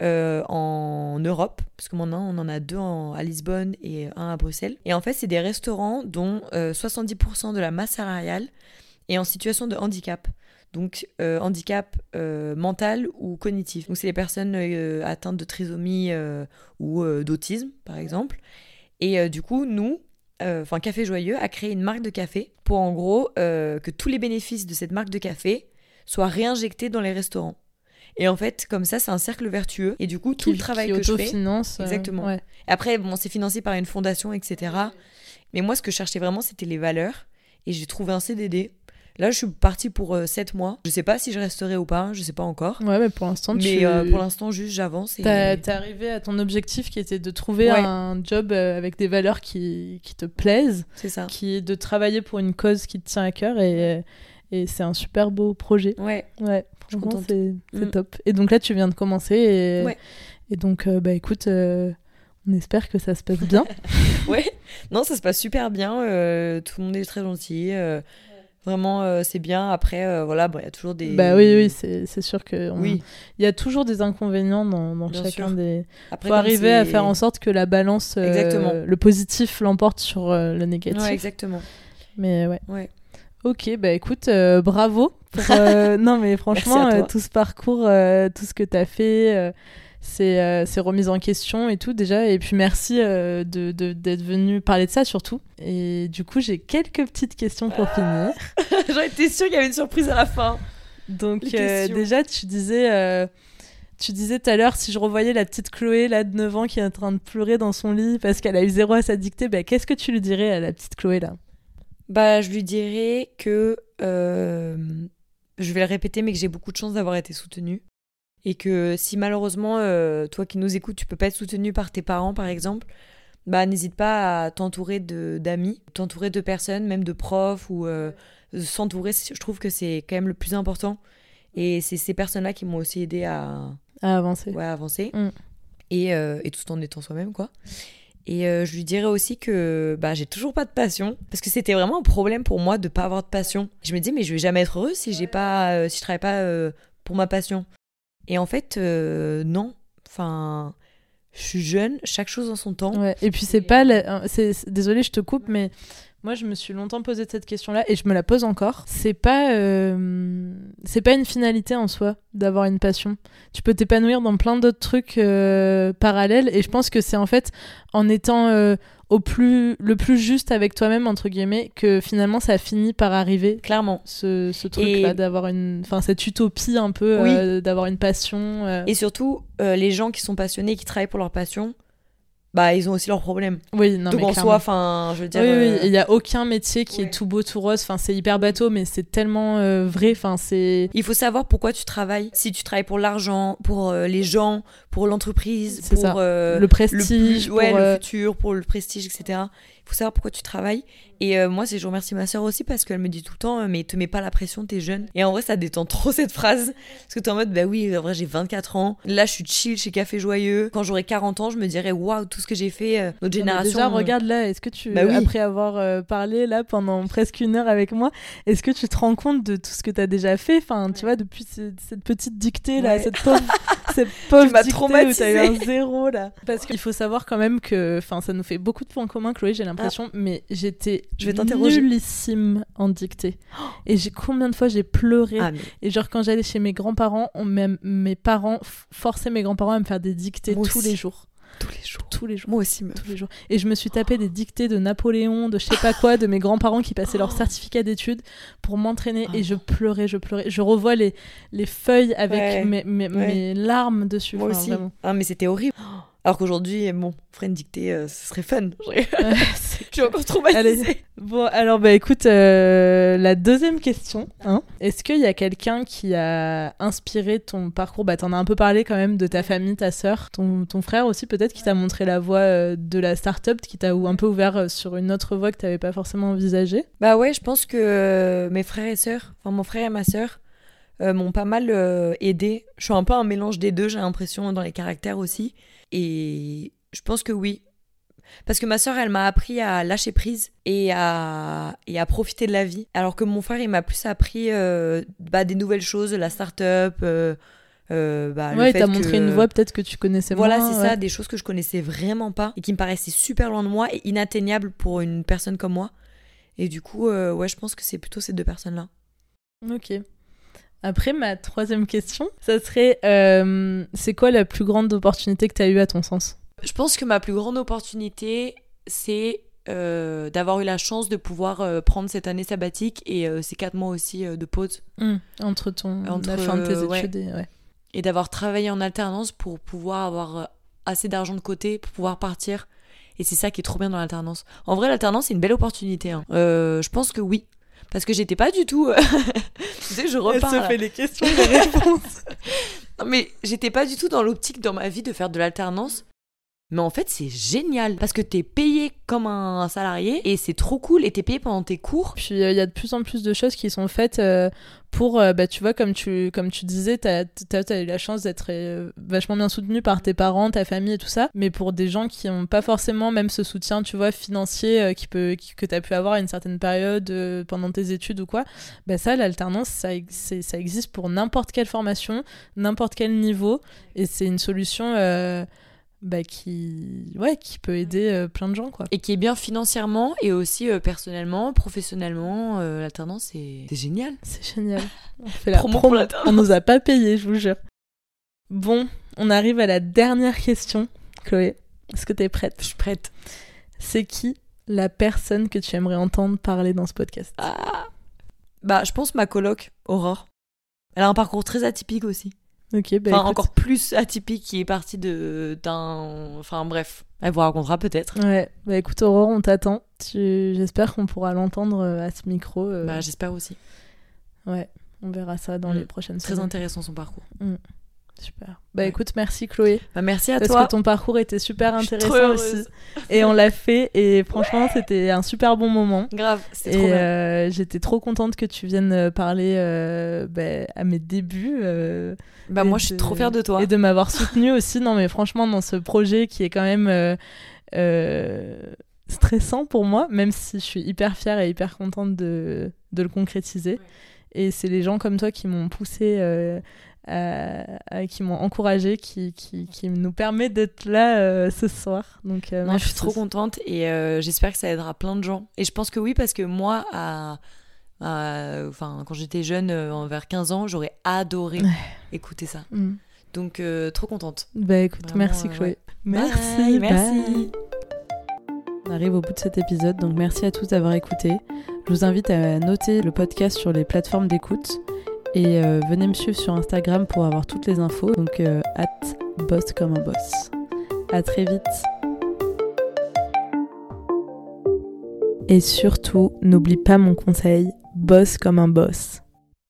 Speaker 2: euh, en Europe, parce que maintenant on en a deux à Lisbonne et un à Bruxelles. Et en fait, c'est des restaurants dont euh, 70% de la masse salariale est en situation de handicap. Donc, euh, handicap euh, mental ou cognitif. Donc, c'est les personnes euh, atteintes de trisomie euh, ou euh, d'autisme, par exemple. Et euh, du coup, nous, euh, enfin Café Joyeux a créé une marque de café pour en gros euh, que tous les bénéfices de cette marque de café soient réinjectés dans les restaurants. Et en fait, comme ça, c'est un cercle vertueux. Et du coup, tout le travail
Speaker 1: qui
Speaker 2: que je fais.
Speaker 1: autofinance, euh,
Speaker 2: Exactement.
Speaker 1: ouais.
Speaker 2: Après, bon, c'est financé par une fondation, etc. Mais moi, ce que je cherchais vraiment, c'était les valeurs. Et j'ai trouvé un CDD. Là, je suis partie pour 7 mois. Je sais pas si je resterai ou pas, je sais pas encore.
Speaker 1: Ouais, mais pour l'instant,
Speaker 2: Mais
Speaker 1: tu...
Speaker 2: euh, pour l'instant, juste j'avance. Et...
Speaker 1: T'es arrivé à ton objectif qui était de trouver
Speaker 2: Ouais.
Speaker 1: un job euh, avec des valeurs qui, qui te plaisent,
Speaker 2: C'est ça.
Speaker 1: qui de travailler pour une cause qui te tient à cœur et, et c'est un super beau projet.
Speaker 2: Ouais.
Speaker 1: Ouais,
Speaker 2: suis
Speaker 1: franchement,
Speaker 2: contente.
Speaker 1: c'est
Speaker 2: Mm.
Speaker 1: top. Et donc là, tu viens de commencer et,
Speaker 2: Ouais.
Speaker 1: et donc, euh, bah écoute, euh, on espère que ça se passe bien. <laughs>
Speaker 2: Ouais. Non, ça se passe super bien. euh, tout le monde est très gentil. Vraiment, c'est bien. Après, voilà, bon, il y a toujours des.
Speaker 1: Bah oui, oui, c'est sûr que on-
Speaker 2: Oui.
Speaker 1: il y a toujours des inconvénients dans, dans chacun
Speaker 2: sûr.
Speaker 1: des.
Speaker 2: Après,
Speaker 1: Faut arriver à faire en sorte que la balance, le positif l'emporte sur le négatif.
Speaker 2: Ouais, exactement.
Speaker 1: Mais ouais.
Speaker 2: Ouais.
Speaker 1: Ok, bah écoute, euh, bravo. pour, euh, <laughs> non, mais franchement, euh, tout ce parcours, tout ce que tu as fait, c'est euh, c'est remise en question et tout déjà. Et puis merci euh, de- de- d'être venu parler de ça surtout. Et du coup, j'ai quelques petites questions pour finir. <laughs>
Speaker 2: J'en étais sûre qu'il y avait une surprise à la fin.
Speaker 1: Donc déjà, tu disais... tu disais tout à l'heure, si je revoyais la petite Chloé, là, de 9 ans, qui est en train de pleurer dans son lit parce qu'elle a eu zéro à sa dictée, bah, qu'est-ce que tu lui dirais à la petite Chloé, là?
Speaker 2: Bah, je lui dirais que. euh, je vais le répéter, mais que j'ai beaucoup de chance d'avoir été soutenue. Et que si malheureusement, euh, toi qui nous écoutes, tu peux pas être soutenu par tes parents, par exemple, bah n'hésite pas à t'entourer d'amis, t'entourer de personnes, même de profs, ou euh, s'entourer, je trouve que c'est quand même le plus important. Et c'est ces personnes-là qui m'ont aussi aidé à,
Speaker 1: À avancer.
Speaker 2: ouais, à avancer.
Speaker 1: Mm.
Speaker 2: Et, et tout en étant soi-même, quoi. Et euh, je lui dirais aussi que bah, j'ai toujours pas de passion. Parce que c'était vraiment un problème pour moi de pas avoir de passion. Je me dis, mais je vais jamais être heureuse si, j'ai pas, euh, si je travaille pas euh, pour ma passion. Et en fait, non. Enfin, je suis jeune, chaque chose en son temps.
Speaker 1: Ouais. Et puis c'est pas, la... c'est- désolée, je te coupe, mais moi je me suis longtemps posé cette question-là et je me la pose encore. C'est pas, euh, c'est pas une finalité en soi d'avoir une passion. Tu peux t'épanouir dans plein d'autres trucs euh, parallèles et je pense que c'est en fait en étant euh, au plus, le plus juste avec toi-même entre guillemets que finalement ça finit par arriver.
Speaker 2: Clairement.
Speaker 1: Ce, ce truc-là
Speaker 2: Et-
Speaker 1: d'avoir une, enfin cette utopie un peu
Speaker 2: Oui.
Speaker 1: d'avoir une passion.
Speaker 2: Et surtout, les gens qui sont passionnés, qui travaillent pour leur passion, bah ils ont aussi leurs problèmes.
Speaker 1: Oui, non
Speaker 2: Donc
Speaker 1: mais
Speaker 2: en
Speaker 1: clairement.
Speaker 2: soi, enfin, je veux dire.
Speaker 1: Oui, oui,
Speaker 2: euh,
Speaker 1: il n'y a aucun métier qui
Speaker 2: ouais.
Speaker 1: est tout beau, tout rose. Enfin, c'est hyper bateau, mais c'est tellement euh, vrai. Enfin, c'est.
Speaker 2: Il faut savoir pourquoi tu travailles. Si tu travailles pour l'argent, pour euh, les gens, pour l'entreprise, pour
Speaker 1: ça.
Speaker 2: euh,
Speaker 1: le prestige.
Speaker 2: plus- ouais,
Speaker 1: pour,
Speaker 2: le futur, pour le prestige, etc. Faut savoir pourquoi tu travailles. Et euh, moi, c'est je remercie ma soeur aussi parce qu'elle me dit tout le temps, euh, mais te mets pas la pression, t'es jeune. Et en vrai, ça détend <laughs> trop cette phrase. Parce que t'es en mode, bah oui, en vrai, j'ai 24 ans. Là, je suis chill chez Café Joyeux. Quand j'aurai 40 ans, je me dirais, waouh, tout ce que j'ai fait, euh, notre génération.
Speaker 1: Déjà, regarde là, est-ce que tu,
Speaker 2: Bah oui.
Speaker 1: après avoir euh, parlé là pendant presque une heure avec moi, est-ce que tu te rends compte de tout ce que tu as déjà fait? Enfin, tu vois, depuis ce- cette petite dictée là,
Speaker 2: Ouais.
Speaker 1: cette pauvre, <laughs> cette pauvre dictée où t'as eu un zéro là. Parce qu'il faut savoir quand même que, enfin, ça nous fait beaucoup de points communs, Chloé, j'ai l'impression, mais j'étais
Speaker 2: Ah. Je vais t'interroger.
Speaker 1: nullissime en dictée. Et j'ai combien de fois j'ai pleuré
Speaker 2: Ah, mais
Speaker 1: Et genre quand j'allais chez mes grands-parents, on mes parents forçaient mes grands-parents à me faire des dictées
Speaker 2: Moi
Speaker 1: tous
Speaker 2: aussi.
Speaker 1: les jours,
Speaker 2: tous les jours.
Speaker 1: tous les jours.
Speaker 2: Moi aussi, meuf.
Speaker 1: Tous les jours. Et je me suis tapé des dictées de Napoléon, de je sais pas quoi, de mes grands-parents qui passaient leur certificat d'études pour m'entraîner.
Speaker 2: Oh.
Speaker 1: Et je pleurais, je pleurais. Je revois les, les feuilles avec
Speaker 2: Ouais.
Speaker 1: mes, mes,
Speaker 2: Ouais.
Speaker 1: mes larmes dessus.
Speaker 2: Moi
Speaker 1: Enfin,
Speaker 2: aussi.
Speaker 1: vraiment.
Speaker 2: Ah, mais c'était horrible. Alors qu'aujourd'hui, bon, ferait une dictée, euh, ce serait fun. <laughs> Je suis encore traumatisée.
Speaker 1: Allez. Bon, alors bah écoute, euh, la deuxième question, hein, est-ce qu'il y a quelqu'un qui a inspiré ton parcours? Bah t'en as un peu parlé quand même de ta famille, ta sœur, ton, ton frère aussi peut-être qui t'a montré la voie euh, de la start-up, qui t'a ou un peu ouvert sur une autre voie que t'avais pas forcément envisagée?
Speaker 2: Bah ouais, je pense que mes frères et sœurs, enfin mon frère et ma sœur, euh, m'ont pas mal euh, aidé. Je suis un peu un mélange des deux, j'ai l'impression, dans les caractères aussi. Et je pense que oui. Parce que ma sœur, elle m'a appris à lâcher prise et à, et à profiter de la vie. Alors que mon frère, il m'a plus appris euh, bah, des nouvelles choses, la start-up. euh, bah,
Speaker 1: ouais, t'as montré
Speaker 2: que-
Speaker 1: une voie peut-être que tu connaissais
Speaker 2: Voilà,
Speaker 1: moins.
Speaker 2: c'est
Speaker 1: ouais.
Speaker 2: ça, des choses que je connaissais vraiment pas et qui me paraissaient super loin de moi et inatteignables pour une personne comme moi. Et du coup, euh, ouais, je pense que c'est plutôt ces deux personnes-là.
Speaker 1: Ok. Après, ma troisième question, ça serait euh, c'est quoi la plus grande opportunité que t'as eue à ton sens?
Speaker 2: Je pense que ma plus grande opportunité, c'est euh, d'avoir eu la chance de pouvoir euh, prendre cette année sabbatique et ces quatre mois aussi de pause
Speaker 1: Entre ton
Speaker 2: Entre,
Speaker 1: la fin de tes
Speaker 2: ouais.
Speaker 1: études et ouais.
Speaker 2: et d'avoir travaillé en alternance pour pouvoir avoir assez d'argent de côté pour pouvoir partir. Et c'est ça qui est trop bien dans l'alternance. En vrai, l'alternance, c'est une belle opportunité. hein. Je pense que oui. Parce que j'étais pas du tout. <laughs> tu sais, je repars. là.
Speaker 1: les questions et les réponses. <laughs>
Speaker 2: Non, mais j'étais pas du tout dans l'optique dans ma vie de faire de l'alternance. Mais en fait, c'est génial parce que t'es payé comme un salarié et c'est trop cool et t'es payé pendant tes cours.
Speaker 1: Puis euh, il y a de plus en plus de choses qui sont faites euh, pour, euh, bah, tu vois, comme tu, comme tu disais, t'as as, eu la chance d'être euh, vachement bien soutenu par tes parents, ta famille et tout ça. Mais pour des gens qui n'ont pas forcément même ce soutien, tu vois, financier euh, qui peut, qui- que tu as pu avoir à une certaine période euh, pendant tes études ou quoi, bah ça, l'alternance, ça, ça existe pour n'importe quelle formation, n'importe quel niveau. Et c'est une solution euh, bah, qui, ouais, qui peut aider euh, plein de gens, quoi.
Speaker 2: Et qui est bien financièrement et aussi euh, personnellement, professionnellement. euh, l'alternance, c'est c'est génial.
Speaker 1: C'est génial. <laughs> On fait la
Speaker 2: Promo.
Speaker 1: On nous a pas payé, je vous jure. Bon, on arrive à la dernière question, Chloé. Est-ce que t'es prête?
Speaker 2: Je suis prête.
Speaker 1: C'est qui la personne que tu aimerais entendre parler dans ce podcast?
Speaker 2: Ah. Bah, je pense ma coloc, Aurore. Elle a un parcours très atypique aussi.
Speaker 1: Ok, bah
Speaker 2: enfin,
Speaker 1: écoute.
Speaker 2: encore plus atypique qui est parti de d'un. Enfin, bref. Elle vous racontera peut-être.
Speaker 1: Ouais, bah écoute Aurore, on t'attend. Tu... J'espère qu'on pourra l'entendre euh, à ce micro. euh,
Speaker 2: Bah, j'espère aussi.
Speaker 1: Ouais, on verra ça dans
Speaker 2: Mm.
Speaker 1: les prochaines
Speaker 2: Très
Speaker 1: semaines.
Speaker 2: intéressant son parcours.
Speaker 1: Super. Bah
Speaker 2: Ouais.
Speaker 1: écoute, merci Chloé.
Speaker 2: Bah, merci à
Speaker 1: Parce
Speaker 2: toi.
Speaker 1: que ton parcours était super intéressant aussi. Et on l'a fait et franchement, c'était un super bon moment.
Speaker 2: Grave,
Speaker 1: Et
Speaker 2: trop
Speaker 1: euh, j'étais trop contente que tu viennes euh, parler euh, bah, à mes débuts. euh,
Speaker 2: Bah, moi, je suis trop fière de toi.
Speaker 1: Et de m'avoir soutenue aussi. Non, mais franchement, dans ce projet qui est quand même euh, euh, stressant pour moi, même si je suis hyper fière et hyper contente de, de le concrétiser. Et c'est les gens comme toi qui m'ont poussée euh, euh, qui m'ont encouragé, qui, qui, qui, nous permet d'être là ce soir. Donc,
Speaker 2: je suis trop contente et j'espère que ça aidera plein de gens. Et je pense que oui, parce que moi, à, enfin, quand j'étais jeune, vers 15 ans, j'aurais adoré écouter ça. Mm. Donc, trop contente.
Speaker 1: Bah écoute, merci Chloé.
Speaker 2: Merci, merci.
Speaker 1: On arrive au bout de cet épisode, donc merci à tous d'avoir écouté. Je vous invite à noter le podcast sur les plateformes d'écoute et euh, venez me suivre sur Instagram pour avoir toutes les infos. Donc, euh, comme un boss. À très vite. Et surtout, n'oublie pas mon conseil, boss comme un boss.